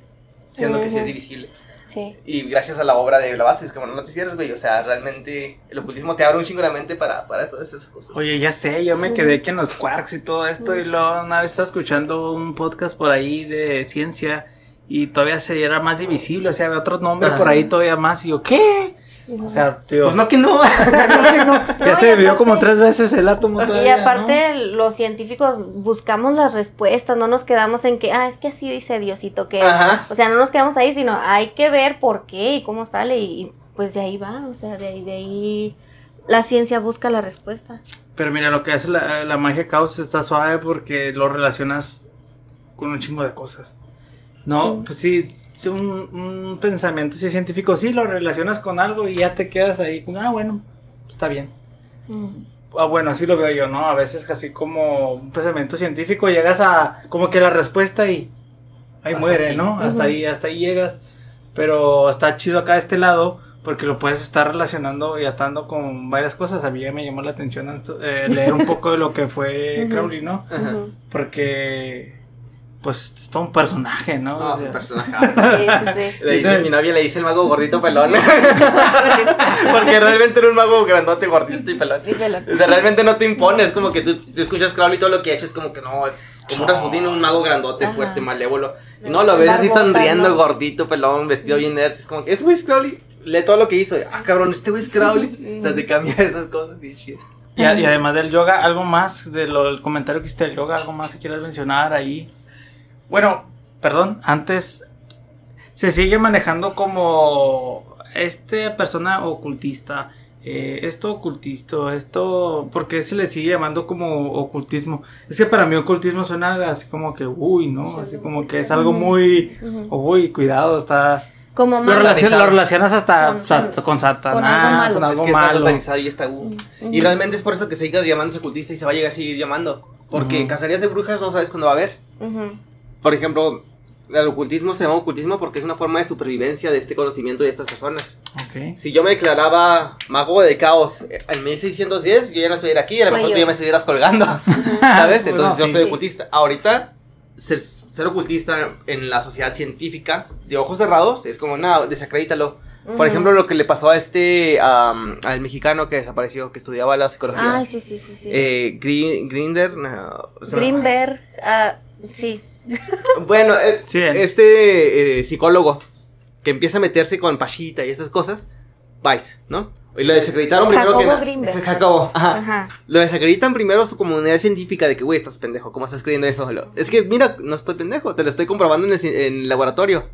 siendo que sí es divisible. Sí. Y gracias a la obra de Blavatsky, es como no te cierres, güey. O sea, realmente el ocultismo te abre un chingo la mente para, para todas esas cosas. Oye, ya sé, yo me quedé aquí en los quarks y todo esto y luego una vez estaba escuchando un podcast por ahí de ciencia y todavía se era más divisible, o sea, había otro nombre Ajá. por ahí todavía más y yo, ¿qué? O sea, tío, pues no que no. *laughs* *laughs* ya se dividió como tres veces el átomo Y aparte los científicos buscamos las respuestas, no nos quedamos en que, ah, es que así dice Diosito que es. Ajá. O sea, no nos quedamos ahí, sino hay que ver por qué y cómo sale y, y, pues de ahí va, o sea, de ahí, de ahí la ciencia busca la respuesta. ¿no? Pero mira, lo que hace la, la magia caos está suave porque lo relacionas con un chingo de cosas. No, Mm. pues sí, un, un pensamiento sí, científico, sí, lo relacionas con algo y ya te quedas ahí, con, ah, bueno, está bien. Ah, bueno, así lo veo yo, ¿no? A veces así como un pensamiento científico llegas a como que la respuesta y ahí Hasta muere, aquí. ¿no? Hasta ahí, hasta ahí llegas. Pero está chido acá de este lado porque lo puedes estar relacionando y atando con varias cosas. A mí ya me llamó la atención eh, leer un poco de lo que fue. *laughs* Crowley, ¿no? Porque pues es todo un personaje, ¿no? No, O es un sea, personaje. Sí, sí, sí. Le dice, mi novia le dice el mago gordito pelón. *laughs* Porque realmente era un mago grandote, gordito y pelón. Dímelo. O sea, realmente no te impones, como que tú, tú escuchas Crowley y todo lo que ha hecho es como que no, es como un Rasputin, un mago grandote, Ajá. fuerte, malévolo. Y no, lo ves así sonriendo, ¿no? gordito, pelón, vestido bien nerd. Es como que, este güey es Crowley. Lee todo lo que hizo. Ah, cabrón, este güey es Crowley. O sea, te cambia esas cosas y shit. y, y además del yoga, algo más del comentario que hiciste del yoga, algo más que quieras mencionar ahí. Bueno, perdón, antes se sigue manejando como esta persona ocultista, eh, esto ocultista, esto, ¿por qué se le sigue llamando como ocultismo? Es que para mí ocultismo suena así como que, uy, ¿no? Así como que es algo muy, uy, cuidado, está... Como Lo, relacion- lo relacionas hasta Con- sat- con, con Satanás, algo malo. con Es algo está malo. satanizado y está uh. Y realmente es por eso que se sigue llamándose ocultista y se va a llegar a seguir llamando. Porque Ujú. cacerías de brujas no sabes cuándo va a haber. Ujú. Por ejemplo, el ocultismo se llama ocultismo porque es una forma de supervivencia de este conocimiento de estas personas. Ok. Si yo me declaraba mago de caos en 1610, yo ya no estuviera aquí, a lo mejor Cuello. tú ya me estuvieras colgando, *laughs* ¿sabes? Entonces Bueno, yo sí. soy ocultista. Ahorita, ser, ser ocultista en la sociedad científica de ojos cerrados es como, nada, desacredítalo. Por Ujú. ejemplo, lo que le pasó a este, am, al mexicano que desapareció, que estudiaba la psicología. Ay, sí, sí, sí. sí. Eh, Gri- Grinder, no, o sea, Greenberg, ah, sí. *laughs* Bueno, eh, Sí, este eh, psicólogo que empieza a meterse con Pachita y estas cosas, Vice, ¿no? Y lo desacreditaron primero que nada. *laughs* Jacobo, ajá. Ajá. Lo desacreditan primero su comunidad científica de que, güey, estás pendejo, ¿cómo estás creyendo eso? Lo- Es que, mira, no estoy pendejo, te lo estoy comprobando en el, ci- en el laboratorio.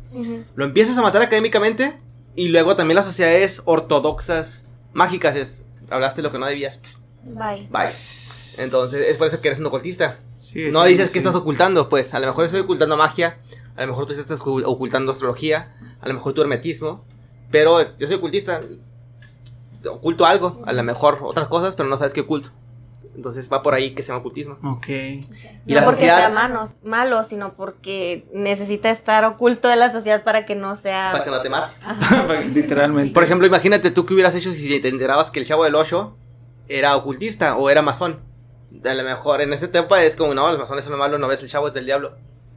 Lo empiezas a matar académicamente y luego también las sociedades ortodoxas mágicas es, hablaste lo que no debías, Bye. bye. Entonces, es por eso que eres un ocultista. Sí, No sí, dices sí. que estás ocultando, pues a lo mejor estoy ocultando magia, a lo mejor tú estás ocu- ocultando astrología, a lo mejor tu hermetismo, pero es- yo soy ocultista, oculto algo, a lo mejor otras cosas, pero no sabes qué oculto. Entonces va por ahí que se llama ocultismo. Ok. Y no la porque sociedad- sea manos, malo, sino porque necesita estar oculto de la sociedad para que no sea. Para que no te mate. *laughs* Literalmente. Por ejemplo, imagínate tú qué hubieras hecho si te enterabas que el chavo del 8 era ocultista o era masón. A lo mejor en ese tiempo es como, no, los masones son lo malo, no ves, el chavo es del diablo.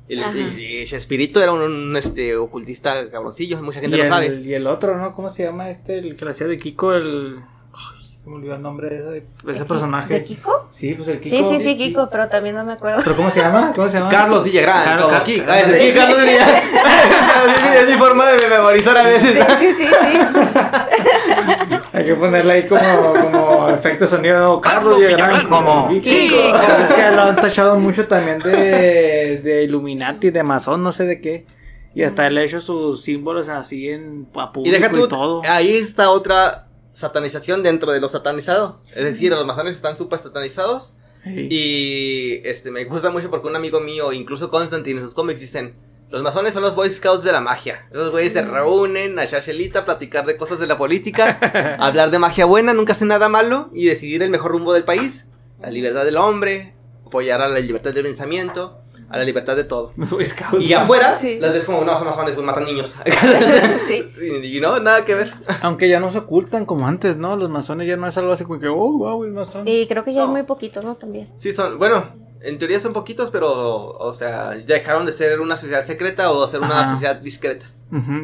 Y, y, y Chespirito era un, un, este, ocultista cabroncillo, mucha gente y, lo el, sabe. y el otro, ¿no? ¿Cómo se llama este? El que lo hacía de Kiko, el... Ay, se me olvidó el nombre de ese, de ese personaje. ¿De Kiko? Sí, pues el Kiko. Sí, sí, sí, Kiko, pero también no me acuerdo. ¿Pero cómo se llama? ¿Cómo se llama? Carlos Villagrán, Car- como Car- aquí. Car- Ah, aquí, Carlos diría. es, mi- es mi forma de memorizar a veces. Sí, sí, sí. Hay que ponerle ahí como, como efecto sonido. Carlos Villagrán como Kiko. Kiko. Es que lo han tachado mucho también de, de Illuminati, de masón, no sé de qué. Y hasta él ha hecho sus símbolos así en a Y público deja tú, todo. ahí está otra satanización dentro de lo satanizado. Es decir, los masones están súper satanizados. Y este me gusta mucho porque un amigo mío, incluso Constantine en sus cómics dicen, los masones son los Boy Scouts de la magia. Esos güeyes se reúnen a echar chelita, a platicar de cosas de la política, *laughs* a hablar de magia buena, nunca hacen nada malo y decidir el mejor rumbo del país, la libertad del hombre, apoyar a la libertad de pensamiento, a la libertad de todo. Los Boy Scouts. Y afuera, Sí. las ves como, no, son masones, güey, matan niños. *laughs* Sí. y, y no, nada que ver. Aunque ya no se ocultan como antes, ¿no? Los masones ya no es algo así como que, oh, wow, el masón. Y creo que ya hay No. muy poquitos, ¿no? También. Sí, son, bueno, en teoría son poquitos, pero, o sea, dejaron de ser una sociedad secreta o ser una Ajá. sociedad discreta.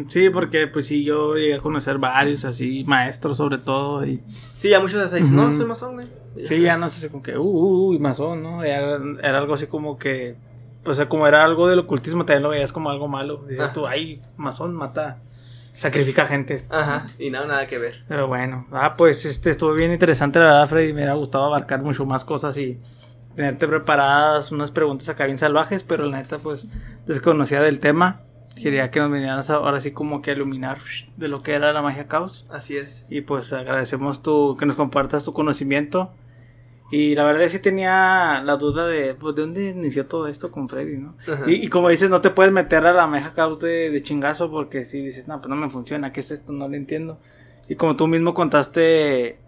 Sí, porque pues sí, yo llegué a conocer varios así, maestros sobre todo, y Sí, ya muchos hasta dicen, no, soy masón, güey. sí, ya no sé, así como que, uh, uh, masón, ¿no? Era, era algo así como que, pues como era algo del ocultismo, también lo veías como algo malo. Dices Ah. tú, ay, masón, mata, sacrifica gente. Ajá, y no, nada que ver. Pero bueno, ah, pues este estuvo bien interesante, la verdad, Freddy. Me hubiera gustado abarcar mucho más cosas y tenerte preparadas unas preguntas acá bien salvajes, pero la neta, pues desconocía del tema. Quería que nos vinieras ahora sí como que a iluminar de lo que era la magia caos. Así es. Y pues agradecemos tu, que nos compartas tu conocimiento. Y la verdad sí tenía la duda de, pues, ¿de dónde inició todo esto con Freddy, no? Y, y como dices, no te puedes meter a la magia caos de, de chingazo porque si dices, no, pues no me funciona, ¿qué es esto? No lo entiendo. Y como tú mismo contaste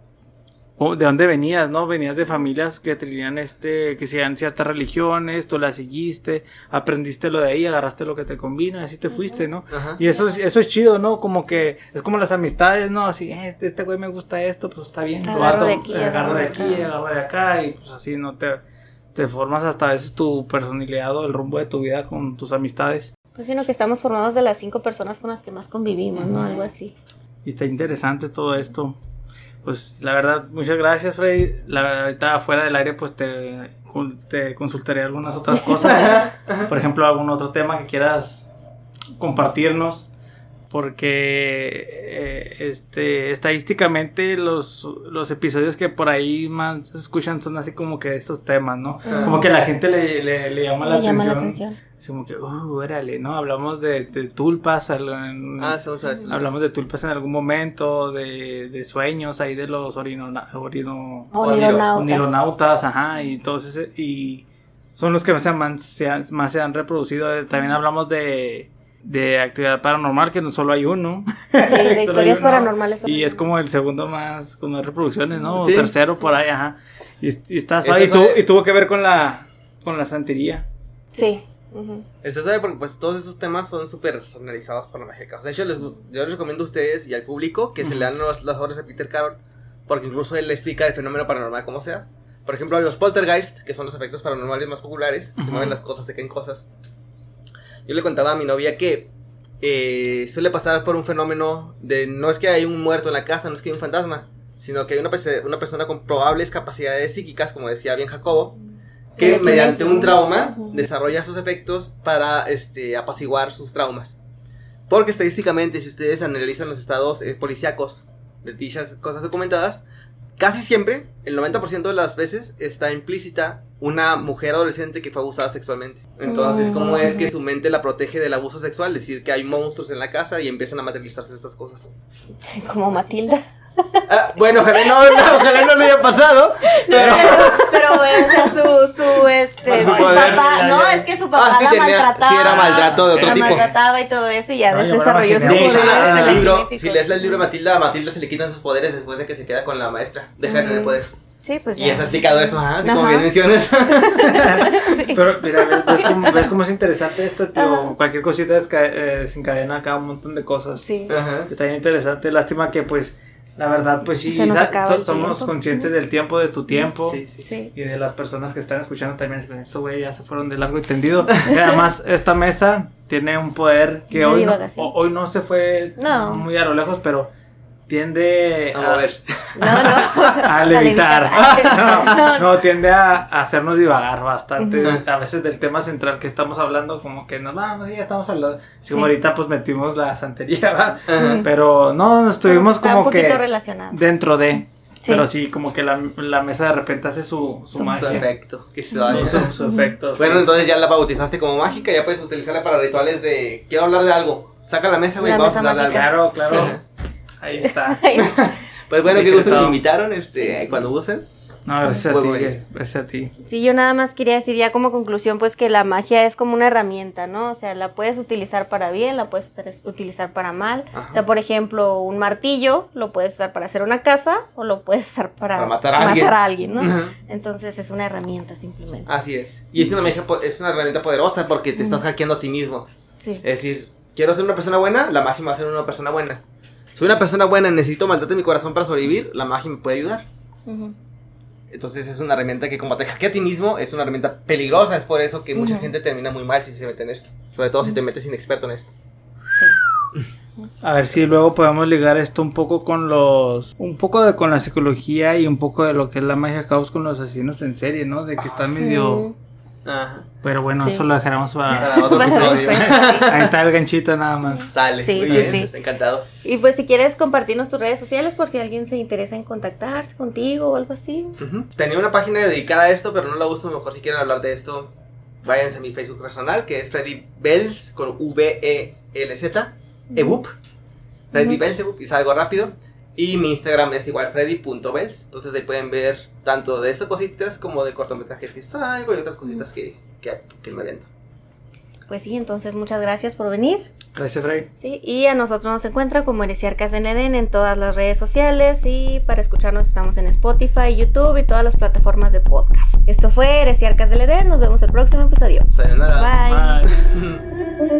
de dónde venías, ¿no? Venías de familias que tenían este, que seguían ciertas religiones, tú las seguiste, aprendiste lo de ahí, agarraste lo que te convino y así te fuiste, ¿no? Ajá. Y eso es, eso es chido, ¿no? Como que es como las amistades, ¿no? Así, eh, este, este güey me gusta esto, pues está bien. lo Agarro ato- de aquí, agarro de aquí, agarro de acá y pues así no te, te formas hasta a veces tu personalidad o el rumbo de tu vida con tus amistades. Pues sino que estamos formados de las cinco personas con las que más convivimos, ¿no? Algo así. Y está interesante todo esto. Pues la verdad, muchas gracias, Freddy. La verdad, ahorita fuera del aire, pues te, te consultaré algunas otras cosas. *laughs* Por ejemplo, algún otro tema que quieras compartirnos. Porque eh, este estadísticamente los, los episodios que por ahí más se escuchan son así como que de estos temas, ¿no? Ah. Como que la gente le, le, le llama, la, atención. Así como que, uh, órale, ¿no? Hablamos de, de tulpas, en- Ah, ver. Hablamos de tulpas en algún momento, de, de sueños ahí de los orinona, orino, Onironautas. onironautas, ajá, y todos ese, y son los que más se han, más se han reproducido. También hablamos de, de actividad paranormal, que no solo hay uno. Sí, *laughs* de historias uno. paranormales. Y es como el segundo más, con más reproducciones, ¿no? O Sí, tercero por ahí, ajá. Y, y está Esta suave, y, tu- sabe- y tuvo que ver con la, con la santería. Sí. ujú. Usted sabe porque pues todos estos temas son súper analizados por la magia caos. De hecho, les, yo les recomiendo a ustedes y al público que se lean los- las obras de Peter Carroll, porque incluso él explica el fenómeno paranormal como sea. Por ejemplo, los poltergeist, que son los efectos paranormales más populares, que se mueven las cosas, se caen cosas. Yo le contaba a mi novia que eh, suele pasar por un fenómeno de no es que hay un muerto en la casa, no es que hay un fantasma, sino que hay una, una persona con probables capacidades psíquicas, como decía bien Jacobo, que Telequinesis, mediante un trauma desarrolla sus efectos para este, apaciguar sus traumas. Porque estadísticamente, si ustedes analizan los estados eh, policíacos de dichas cosas documentadas, casi siempre, el 90% de las veces, está implícita una mujer adolescente que fue abusada sexualmente. Entonces, ¿cómo es que su mente la protege del abuso sexual? Decir que hay monstruos en la casa y empiezan a materializarse estas cosas. Como Matilda. Ah, bueno, ojalá no, no, ojalá no le haya pasado. Pero, pero bueno, o sea, su, su, este, Su su poder, papá, ya, no, es que su papá Ah, sí la tenía- maltrataba. sí era maltrato de otro la tipo. maltrataba y todo eso y ya Ay, desarrolló sus Ah, poderes telequinéticos. si lees el libro de Matilda, a Matilda se le quitan sus poderes después de que se queda con la maestra. Deja de tener poderes. Sí, pues Y ya está explicado eso, ajá, así como bien mencionas. *laughs* Pero mira, ves, ves cómo, ves cómo es interesante esto, tío. Ajá. Cualquier cosita desca- eh, desencadena acá un montón de cosas. Sí. Ajá. Está bien interesante. Lástima que, pues, la verdad, pues sí, Se nos sa- acaba so- el somos tiempo. conscientes del tiempo, de tu tiempo. Sí, sí. Sí. Y de las personas que están escuchando también, estos güey ya se fueron de largo y tendido. Y además, *laughs* esta mesa tiene un poder que hoy no, hoy no se fue No. muy a lo lejos, pero tiende A moverse. *laughs* No, no. *laughs* a levitar. *laughs* no, no, tiende a, hacernos divagar bastante. A veces del tema central que estamos hablando, como que no, vamos, ya estamos hablando. Así Sí. como ahorita pues metimos la santería, ¿va? Pero no, estuvimos Está como un que relacionado. dentro de. Sí. Pero sí, como que la, la mesa de repente hace su, su Su magia. Que Su, vaya. su- su efecto. Bueno, sí. entonces ya la bautizaste como mágica, ya puedes utilizarla para rituales de quiero hablar de algo. Saca la mesa, güey, vamos a hablar de algo. Claro, claro. *laughs* Ahí está. Pues bueno, qué gusto que me invitaron, este, cuando gusten. No, gracias a ti, gracias a ti. Sí, yo nada más quería decir ya como conclusión pues que la magia es como una herramienta, ¿no? O sea, la puedes utilizar para bien, la puedes utilizar para mal. Ajá. O sea, por ejemplo, un martillo lo puedes usar para hacer una casa o lo puedes usar para, Para matar a alguien. alguien, ¿no? Ajá. Entonces es una herramienta simplemente. Así es. Y es una, magia es una herramienta poderosa porque te estás hackeando a ti mismo. Sí. Es decir, quiero ser una persona buena, la magia me va a hacer una persona buena. Soy una persona buena y necesito maldad en mi corazón para sobrevivir, la magia me puede ayudar. Entonces es una herramienta que como te hackea a ti mismo, es una herramienta peligrosa. Es por eso que mucha gente termina muy mal si se mete en esto. Sobre todo si te metes inexperto en esto. Sí. *laughs* A ver si luego podemos ligar esto un poco con los. Un poco de con la psicología y un poco de lo que es la magia caos con los asesinos en serie, ¿no? De que están medio. Ajá. Pero bueno, Sí. eso lo dejaremos para. Para otro Para episodio. después, *laughs* sí. Ahí está el ganchito nada más. Sale. Sí, muy sí, bien, sí. pues, encantado. Y pues si quieres compartirnos tus redes sociales por si alguien se interesa en contactarse contigo o algo así. Tenía una página dedicada a esto, pero no la uso. Mejor si quieren hablar de esto, váyanse a mi Facebook personal, que es Freddy Bells con V-E-L-Z, EBUP. Freddy Ujú. Bells, EBUP, y salgo rápido. Y mi Instagram es igual freddy.bells. Entonces ahí pueden ver tanto de estas cositas como de cortometrajes que salgo y otras cositas que, que, que me avento. Pues sí, entonces muchas gracias por venir. Gracias, Frey. Sí, y a nosotros nos encuentra como Heresiarcas en Eden en todas las redes sociales y para escucharnos estamos en Spotify, YouTube y todas las plataformas de podcast. Esto fue Heresiarcas del Eden, nos vemos el próximo episodio. Sayonara. Bye. Bye. *laughs*